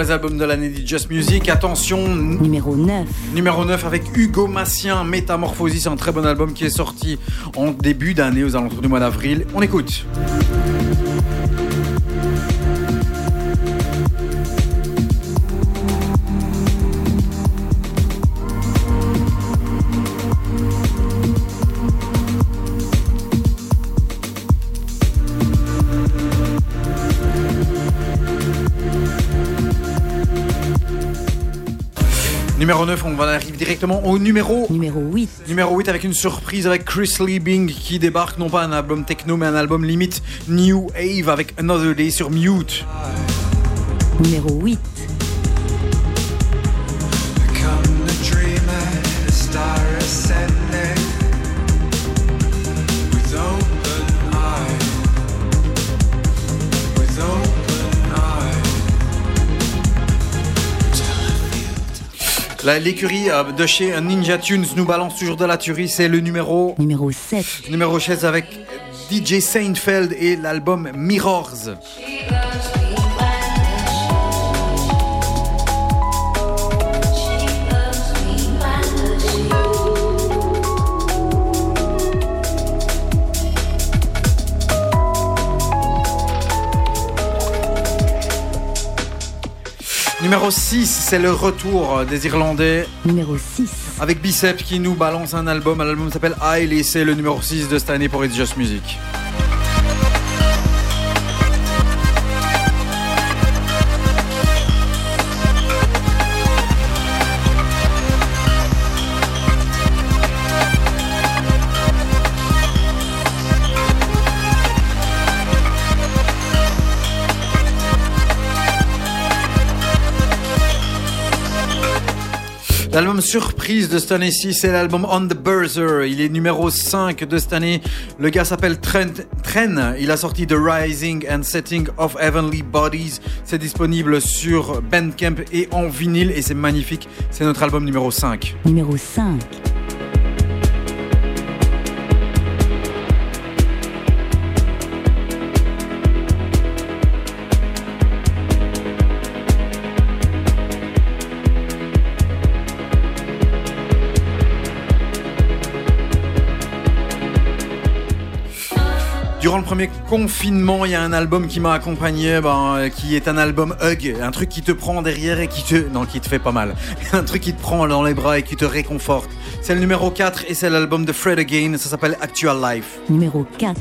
Les albums de l'année de Just Music. Attention, Numéro 9. numéro 9 avec Hugo Massien, Métamorphosis, c'est un très bon album qui est sorti en début d'année, aux alentours du mois d'avril. On écoute. Numéro 9, on va arriver directement au numéro Numéro 8. Numéro 8 avec une surprise avec Chris Liebing qui débarque non pas un album techno mais un album limite New Ave avec Another Day sur Mute. Numéro 8. L'écurie euh, de chez Ninja Tunes nous balance toujours de la tuerie, c'est le numéro Numéro 7. numéro 16 avec DJ Seinfeld et l'album Mirrors. Numéro 6, c'est le retour des Irlandais Numéro 6. avec Bicep qui nous balance un album. L'album s'appelle Isle et c'est le numéro 6 de cette année pour It's Just Music. L'album surprise de cette année-ci, c'est l'album On the Buzzer. Il est numéro 5 de cette année. Le gars s'appelle Trent Tren. Il a sorti The Rising and Setting of Heavenly Bodies. C'est disponible sur Bandcamp et en vinyle et c'est magnifique. C'est notre album numéro 5. Numéro 5. Durant le premier confinement, il y a un album qui m'a accompagné, ben, euh, qui est un album hug, un truc qui te prend derrière et qui te, non, qui te fait pas mal, un truc qui te prend dans les bras et qui te réconforte. C'est le numéro 4 et c'est l'album de Fred Again, ça s'appelle Actual Life. Numéro 4.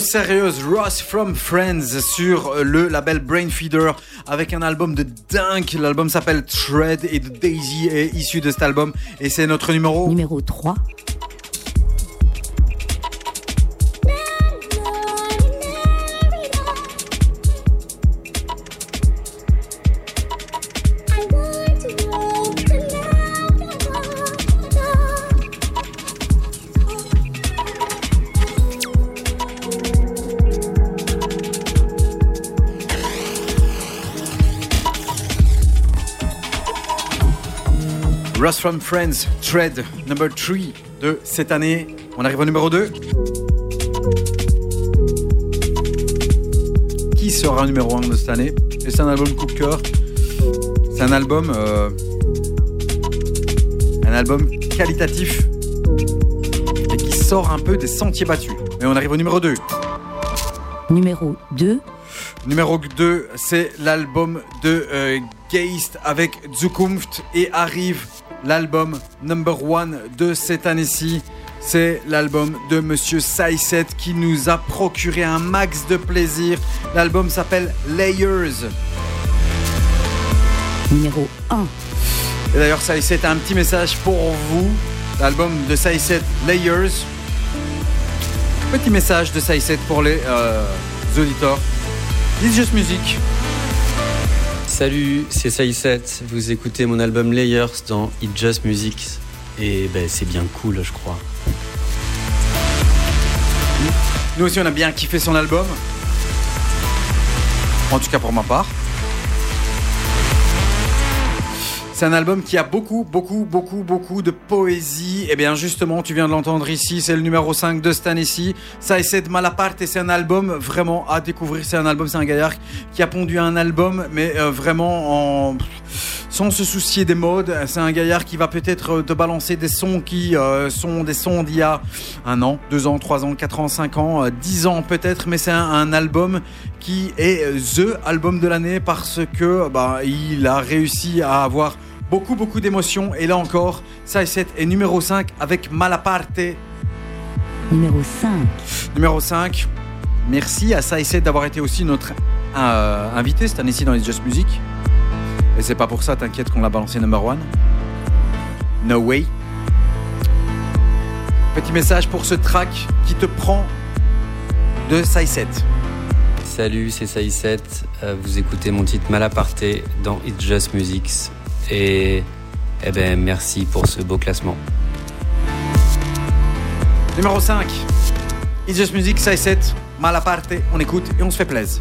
Sérieuse, Ross from Friends sur le label Brainfeeder avec un album de dingue. L'album s'appelle Tread et Daisy est issu de cet album et c'est notre numéro. Numéro 3. Ross from Friends, Tread, number 3 de cette année. On arrive au numéro 2. Qui sera numéro 1 de cette année? Et c'est un album coup de cœur. C'est un album. euh, un album qualitatif et qui sort un peu des sentiers battus. Et on arrive au numéro 2. Numéro 2. Numéro 2, c'est l'album de euh, Geist avec Zukunft et arrive l'album number one de cette année-ci. C'est l'album de Monsieur Saïset qui nous a procuré un max de plaisir. L'album s'appelle Layers. Numéro 1. Et d'ailleurs, Saïset a un petit message pour vous. L'album de Saïset Layers. Petit message de Saïset pour les euh, auditeurs. It's Just Music. Salut, c'est Saïset. Vous écoutez mon album Layers dans It Just Music. Et ben, c'est bien cool, je crois. Nous aussi, on a bien kiffé son album. En tout cas, pour ma part. C'est un album qui a beaucoup, beaucoup, beaucoup, beaucoup de poésie. Et bien justement, tu viens de l'entendre ici, c'est le numéro 5 de Stan ici. Ça essaie de Malaparte et c'est un album vraiment à découvrir. C'est un album, c'est un gaillard qui a pondu un album, mais euh, vraiment en sans se soucier des modes. C'est un gaillard qui va peut-être te balancer des sons qui euh, sont des sons d'il y a un an, deux ans, trois ans, quatre ans, cinq ans, euh, dix ans peut-être, mais c'est un, album qui est euh, the album de l'année parce que bah, il a réussi à avoir beaucoup beaucoup d'émotions et là encore, Saïset est numéro 5 avec Malaparte. Numéro 5. Numéro 5. Merci à Saïset d'avoir été aussi notre euh, invité cette année-ci dans les Just Music. Et c'est pas pour ça, t'inquiète, qu'on l'a balancé number one. No way. Petit message pour ce track qui te prend de Saïset. Salut, c'est Saïset. Euh, vous écoutez mon titre Malaparté dans It Just Music. Et eh ben, merci pour ce beau classement. Numéro 5. It's Just Music, Saïset, Malaparte, on écoute et on se fait plaisir.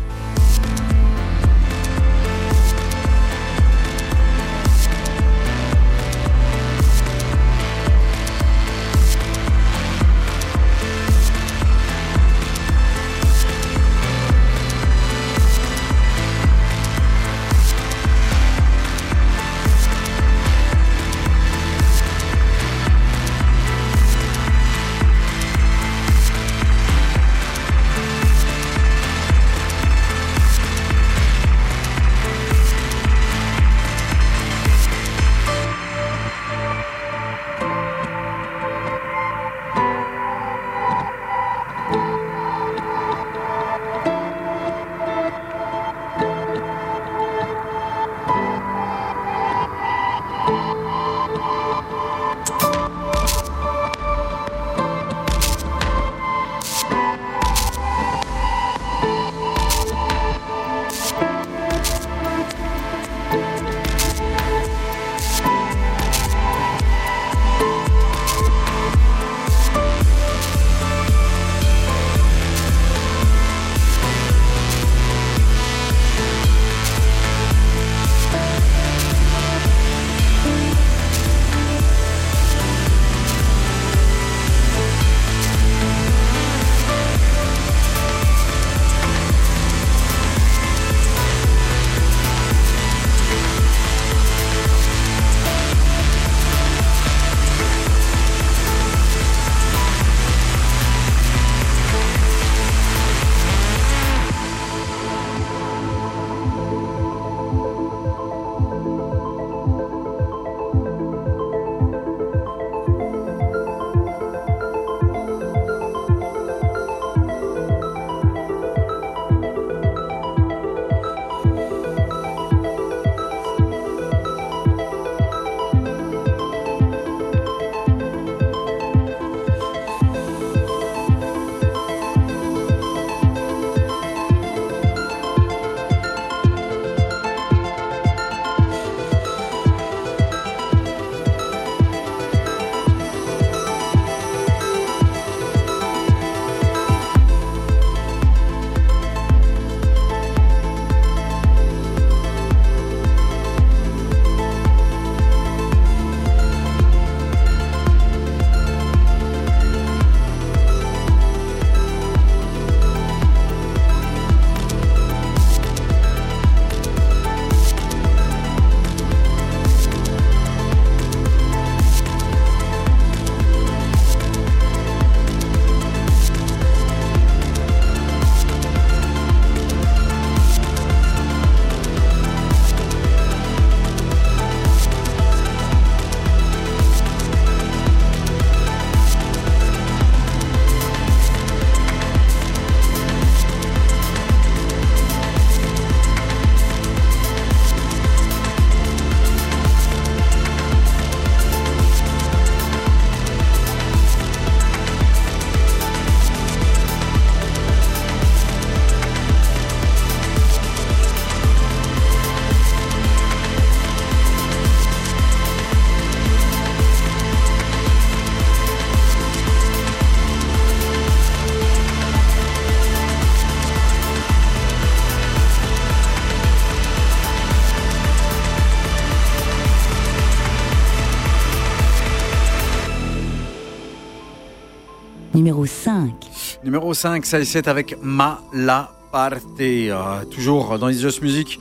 05 c'est avec Ma La Parte. Euh, toujours dans les Just Music.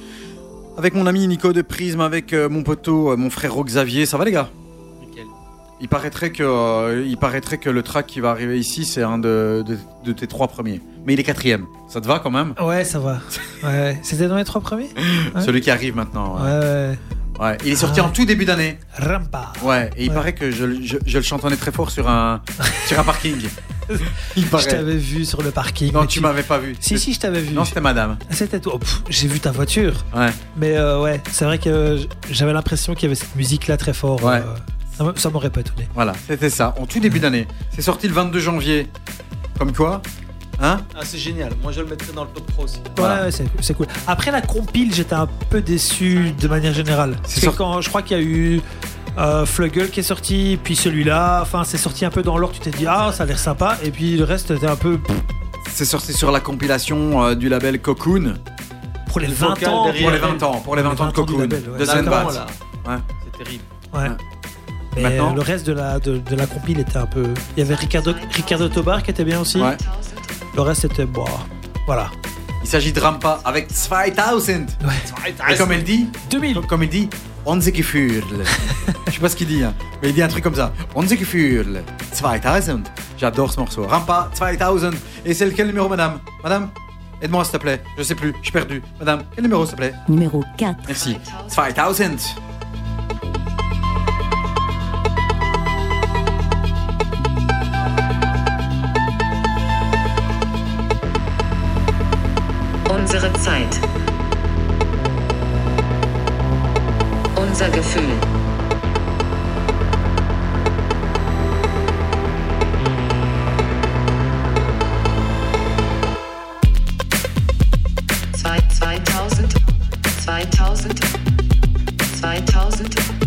Avec mon ami Nico de Prisme, avec euh, mon poteau, euh, mon frère Xavier. Ça va les gars? Nickel. Il paraîtrait, que, il paraîtrait que le track qui va arriver ici, c'est un de, tes trois premiers. Mais il est quatrième. Ça te va quand même? Ouais, ça va. Ouais. C'était dans les trois premiers? Celui qui arrive maintenant. ouais. ouais il est sorti en tout début d'année. Rampa. Ouais, et il paraît que je, je, je, le chantonnais très fort sur un, sur un parking. Il Je t'avais vu sur le parking. Non, tu m'avais pas vu. Si, si, je t'avais vu. Non, c'était madame. C'était toi. Oh, J'ai vu ta voiture. Ouais. Mais euh, ouais, c'est vrai que j'avais l'impression qu'il y avait cette musique-là très fort. Ouais. euh, ça m'aurait pas étonné. Voilà, c'était ça. En tout début d'année. C'est sorti le 22 janvier. Comme quoi Hein? Ah, c'est génial. Moi, je le mettrais dans le top 3 aussi. Voilà. Ouais, ouais, c'est cool. Après la compile, j'étais un peu déçu de manière générale. C'est quand je crois qu'il y a eu euh, Fluggle qui est sorti, puis celui-là, enfin c'est sorti un peu dans l'ordre, tu t'es dit ah ça a l'air sympa, et puis le reste était un peu pff, C'est sorti sur la compilation euh, du label Cocoon. pour les Le 20 vocal ans. derrière. Pour les 20 ans. Pour les 20 ans de Cocoon. label, ouais. De Zenbat. Ouais. C'est terrible. Ouais. Ouais. Mais Maintenant euh, le reste de la, de, de la compile était un peu. Il y avait Ricardo, Ricardo Tobar qui était bien aussi. Ouais. Le reste était bon. Voilà. Il s'agit de Rampa avec 2000. Ouais. Et comme elle dit, 2000. comme, comme il dit, Onze Gefühl. Je sais pas ce qu'il dit, hein, mais il dit un truc comme ça. Onze Gefühl. 2000. J'adore ce morceau. Rampa 2000. Et c'est lequel numéro, madame? Madame? Aide-moi, s'il te plaît. Je sais plus. Je suis perdu. Madame, quel numéro, s'il te plaît? Numéro 4. Merci. 2000. Unsere Zeit. Unser Gefühl. Zwei, 2000, 2000, 2000.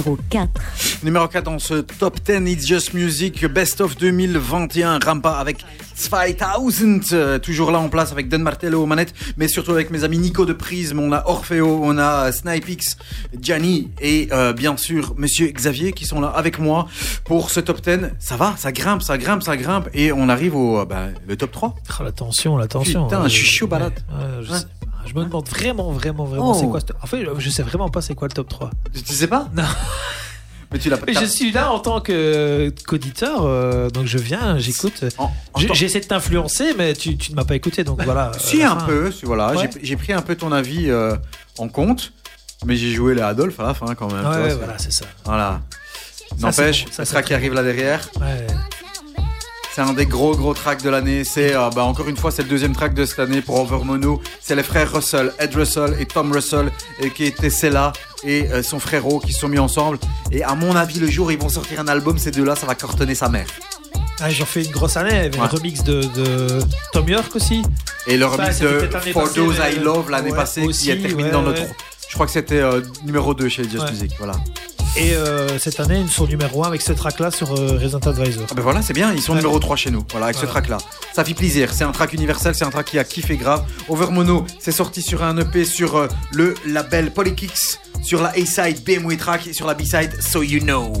Numéro 4. Numéro 4 dans ce top 10 It's Just Music Best of 2021 Rampa avec 2000 euh, toujours là en place avec Dan Martello aux manettes mais surtout avec mes amis Nico de Prisme on a Orfeo on a Snipix Gianni et euh, bien sûr Monsieur Xavier qui sont là avec moi pour ce top 10 ça va ça grimpe ça grimpe ça grimpe et on arrive au euh, bah, le top 3 Oh, la tension, la tension. Putain, Euh, je suis chaud balade. Je, me demande vraiment, vraiment, vraiment, Oh. c'est quoi ce- En fait, je sais vraiment pas c'est quoi le top 3. tu sais pas Non. mais tu l'as pas Mais je suis là en tant que qu'auditeur, euh, donc je viens, j'écoute. J'essaie de t'influencer, mais tu, tu ne m'as pas écouté, donc voilà. Si un peu, si, voilà. Ouais. J'ai- pris un peu ton avis euh, en compte, mais j'ai joué les Adolphe à la fin quand même. Ouais, vois, voilà, c'est ça. Voilà. N'empêche, bon, ça, track qui arrive là derrière, Ouais. C'est un des gros gros tracks de l'année. C'est euh, bah, encore une fois, c'est le deuxième track de cette année pour Overmono. C'est les frères Russell, Ed Russell et Tom Russell, et qui étaient Cella et euh, son frérot qui se sont mis ensemble. Et à mon avis, le jour où ils vont sortir un album, ces deux-là, ça va cartonner sa mère. Ah, ont fait une grosse année, avait Ouais. le remix de, de Tom York aussi. Et le remix de For Those I Love l'année ouais, passée aussi, qui est terminé ouais, dans notre. Je crois que c'était euh, numéro 2 chez Just. Music. Voilà. Et euh, cette année, ils sont numéro 1 avec ce track-là sur euh, Resident Advisor. Ah ben voilà, c'est bien, ils sont Ouais. numéro 3 chez nous, voilà, avec ce track-là. Ça fait plaisir, c'est un track universel, c'est un track qui a kiffé grave. Overmono, c'est sorti sur un EP sur euh, le label Polykicks, sur la A-side BMW track et sur la B-side So You Know.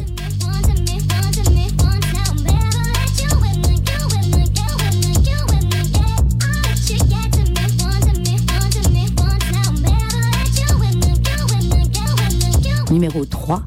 Numéro 3.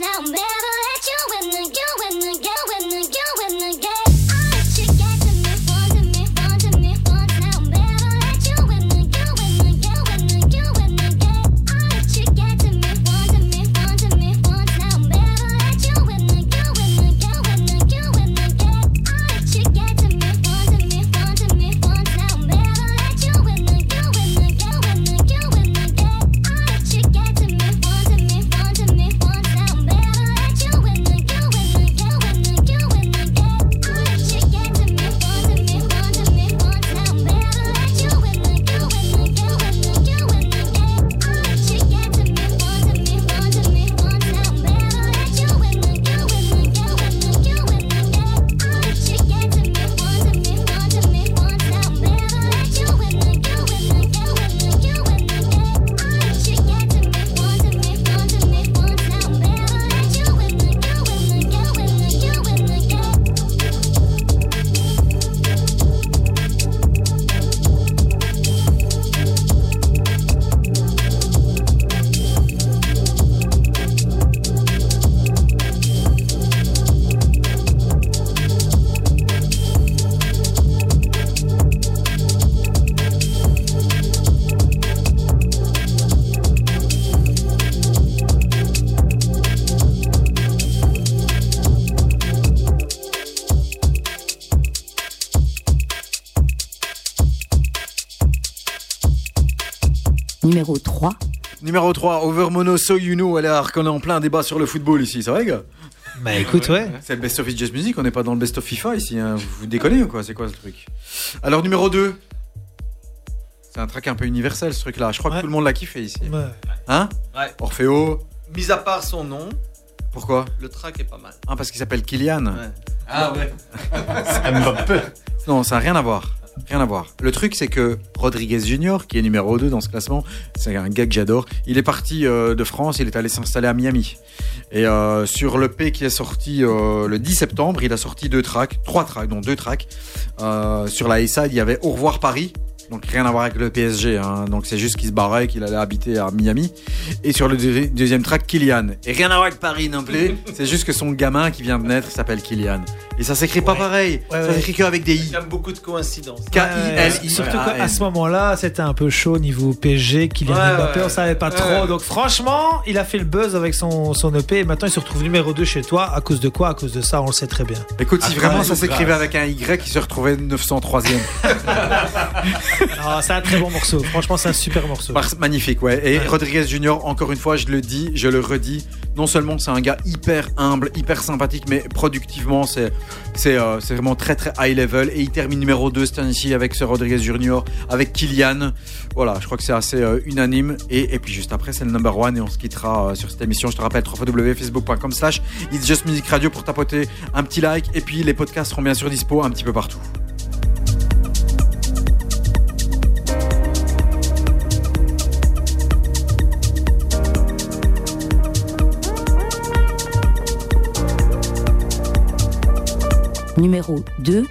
now, man. Numéro 3, Overmono So You Know, alors qu'on est en plein débat sur le football ici, c'est vrai, gars Bah écoute, ouais. C'est le Best of Just Music, on n'est pas dans le Best of FIFA ici, hein. vous vous déconnez ou quoi? C'est quoi ce truc? Alors, numéro 2, c'est un track un peu universel ce truc-là, je crois que tout le monde l'a kiffé ici. Ouais. Hein? Ouais. Orfeo, Mis à part son nom, pourquoi? Le track est pas mal. Ah, parce qu'il s'appelle Kylian. Ah ouais. Non, ça n'a rien à voir. Rien à voir. Le truc, c'est que Rodriguez Junior, qui est numéro 2 dans ce classement, c'est un gars que j'adore. Il est parti euh, de France, il est allé s'installer à Miami. Et euh, sur le P qui est sorti euh, le 10 septembre, il a sorti deux tracks, trois tracks, donc deux tracks. Sur la A-side, il y avait Au revoir Paris. Donc rien à voir avec le PSG, hein. donc c'est juste qu'il se barrait, qu'il allait habiter à Miami. Et sur le deux- deuxième track, Kylian. Et rien à voir avec Paris non plus, c'est juste que son gamin qui vient de naître s'appelle Kylian. Et ça s'écrit pas pareil, Ouais, ça ouais. s'écrit qu'avec des I. Il y a beaucoup de coïncidences. K-I-L-I. Surtout qu'à ce moment-là, c'était un peu chaud niveau PSG, Kylian Ouais, Mbappé, ouais. on savait pas trop. Ouais. Donc franchement, il a fait le buzz avec son, son EP et maintenant il se retrouve numéro 2 chez toi. À cause de quoi? À cause de ça, on le sait très bien. Écoute, si vraiment ça s'écrivait avec un Y, il se retrouvait 903ème. Ah, c'est un très bon morceau. Franchement, c'est un super morceau. Magnifique, ouais. Et Rodriguez Junior, encore une fois, je le dis, je le redis. Non seulement c'est un gars hyper humble, hyper sympathique, mais productivement, c'est c'est euh, vraiment très très high level. Et il termine numéro 2 cette année-ci avec ce Rodriguez Junior, avec Kylian. Voilà, je crois que c'est assez euh, unanime. Et, et puis juste après, c'est le number one et on se quittera euh, sur cette émission. Je te rappelle, www.facebook.com slash It's Just Music Radio pour tapoter un petit like. Et puis les podcasts seront bien sûr dispo un petit peu partout. Numéro 2.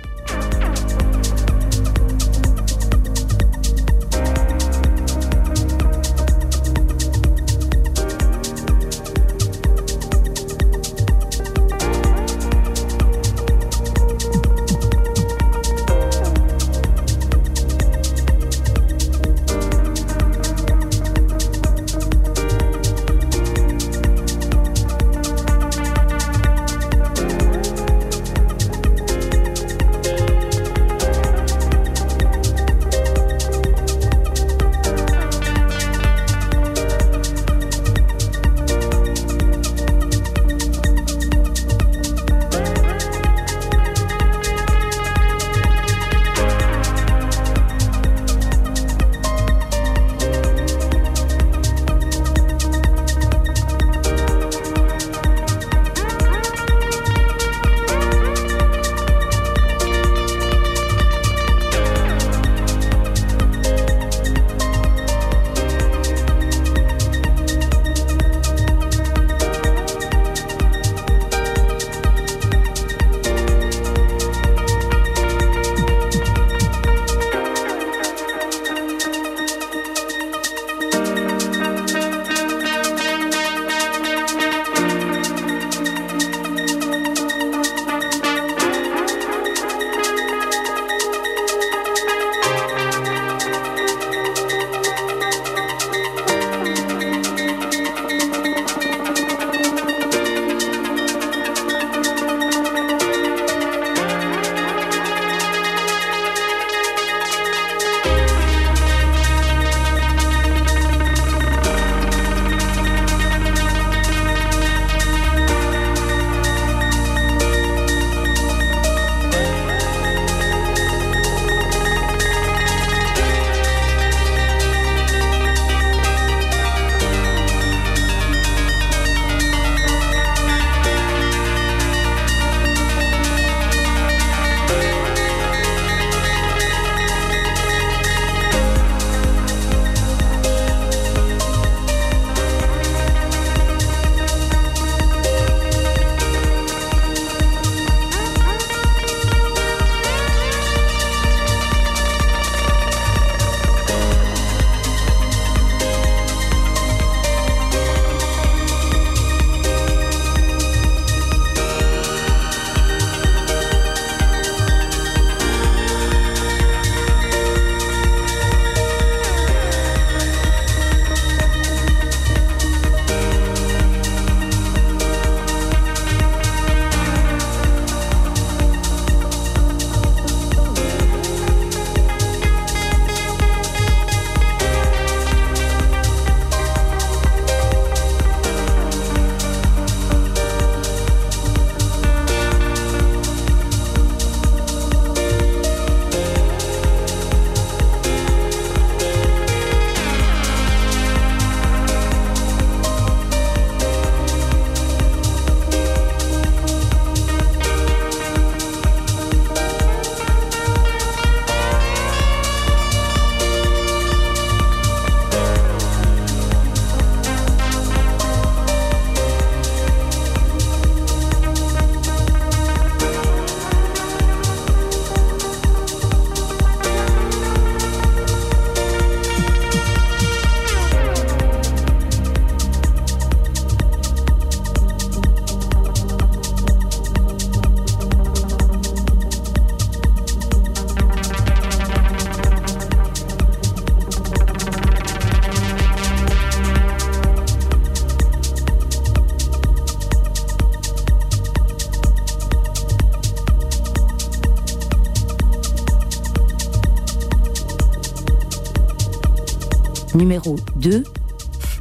Numéro 2.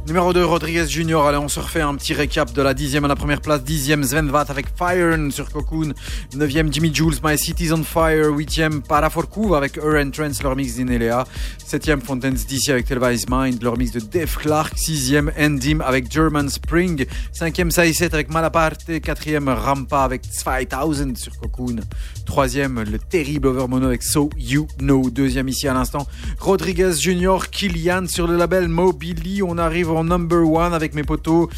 Numéro 2, Rodriguez Junior. Allez, on se refait un petit récap de la dixième à la première place. Dixième, Sven avec Fire sur Cocoon. Neuvième, Jimmy Jules, My City's on Fire. Huitième, Paraforkuv avec Her and Trance, leur mix d'Inelea. Septième, Fontaines DC avec Televised Mind, leur mix de Dave Clark. Sixième, Endim avec German Spring. Cinquième, Saïset avec Malaparte. Quatrième, Rampa avec 2000 sur Cocoon. Troisième, le terrible Overmono avec So You Know. Deuxième ici à l'instant, Rodriguez Junior, Kilian sur le label Mobili. On arrive en number one avec mes potos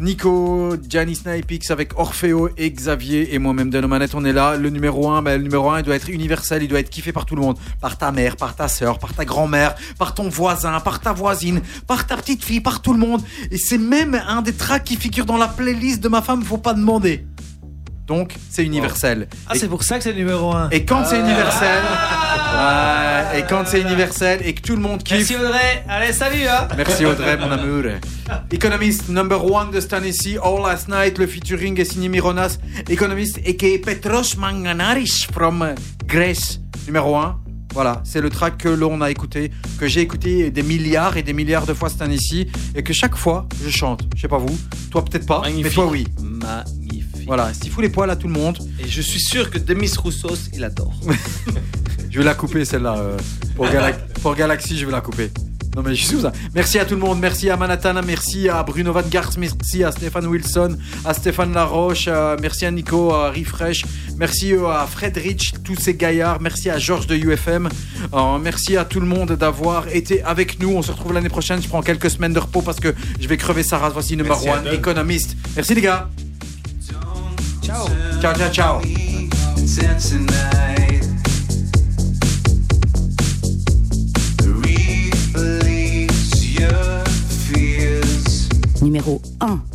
Nico, Gianni Snipix avec Orfeo Xavier et moi-même de nos manettes. On est là. Le numéro un, ben, le numéro un, il doit être universel, il doit être kiffé par tout le monde. Par ta mère, par ta soeur, par ta grand-mère, par ton voisin, par ta voisine, par ta petite fille, par tout le monde. Et c'est même un des tracks qui figure dans la playlist de ma femme, faut pas demander. Donc, c'est universel. Ah, c'est pour ça que c'est numéro 1. et quand c'est universel, ouais, et quand c'est universel et que tout le monde kiffe. Merci Audrey. Allez, salut hein. Merci Audrey, mon amour. Economist number one de Stanissi, All Last Night, le featuring est signé Mironas. Economist et Petros Manganaris from Grèce, numéro 1. Voilà, c'est le track que l'on a écouté, que j'ai écouté des milliards et des milliards de fois Stanissi, et que chaque fois je chante. Je sais pas vous, toi peut-être pas, mais toi oui. Magnifique. Voilà, s'il fout les poils à tout le monde, Et je suis sûr que Demis Roussos, il adore. Je vais la couper celle-là. euh, pour, pour Galaxy, je vais la couper. Non mais je suis sous ça. Merci à tout le monde, merci à Manhattan, merci à Bruno Van Gars, merci à Stéphane Wilson, à Stéphane Laroche, euh, merci à Nico, à Refresh, merci euh, à Fred Rich, tous ces gaillards, merci à Georges de UFM, Euh, merci à tout le monde d'avoir été avec nous. On se retrouve l'année prochaine, je prends quelques semaines de repos parce que je vais crever sa race. Voici number Merci à one, Doug. économiste. Merci les gars. Ciao. Ciao, ciao, ciao. Numéro 1.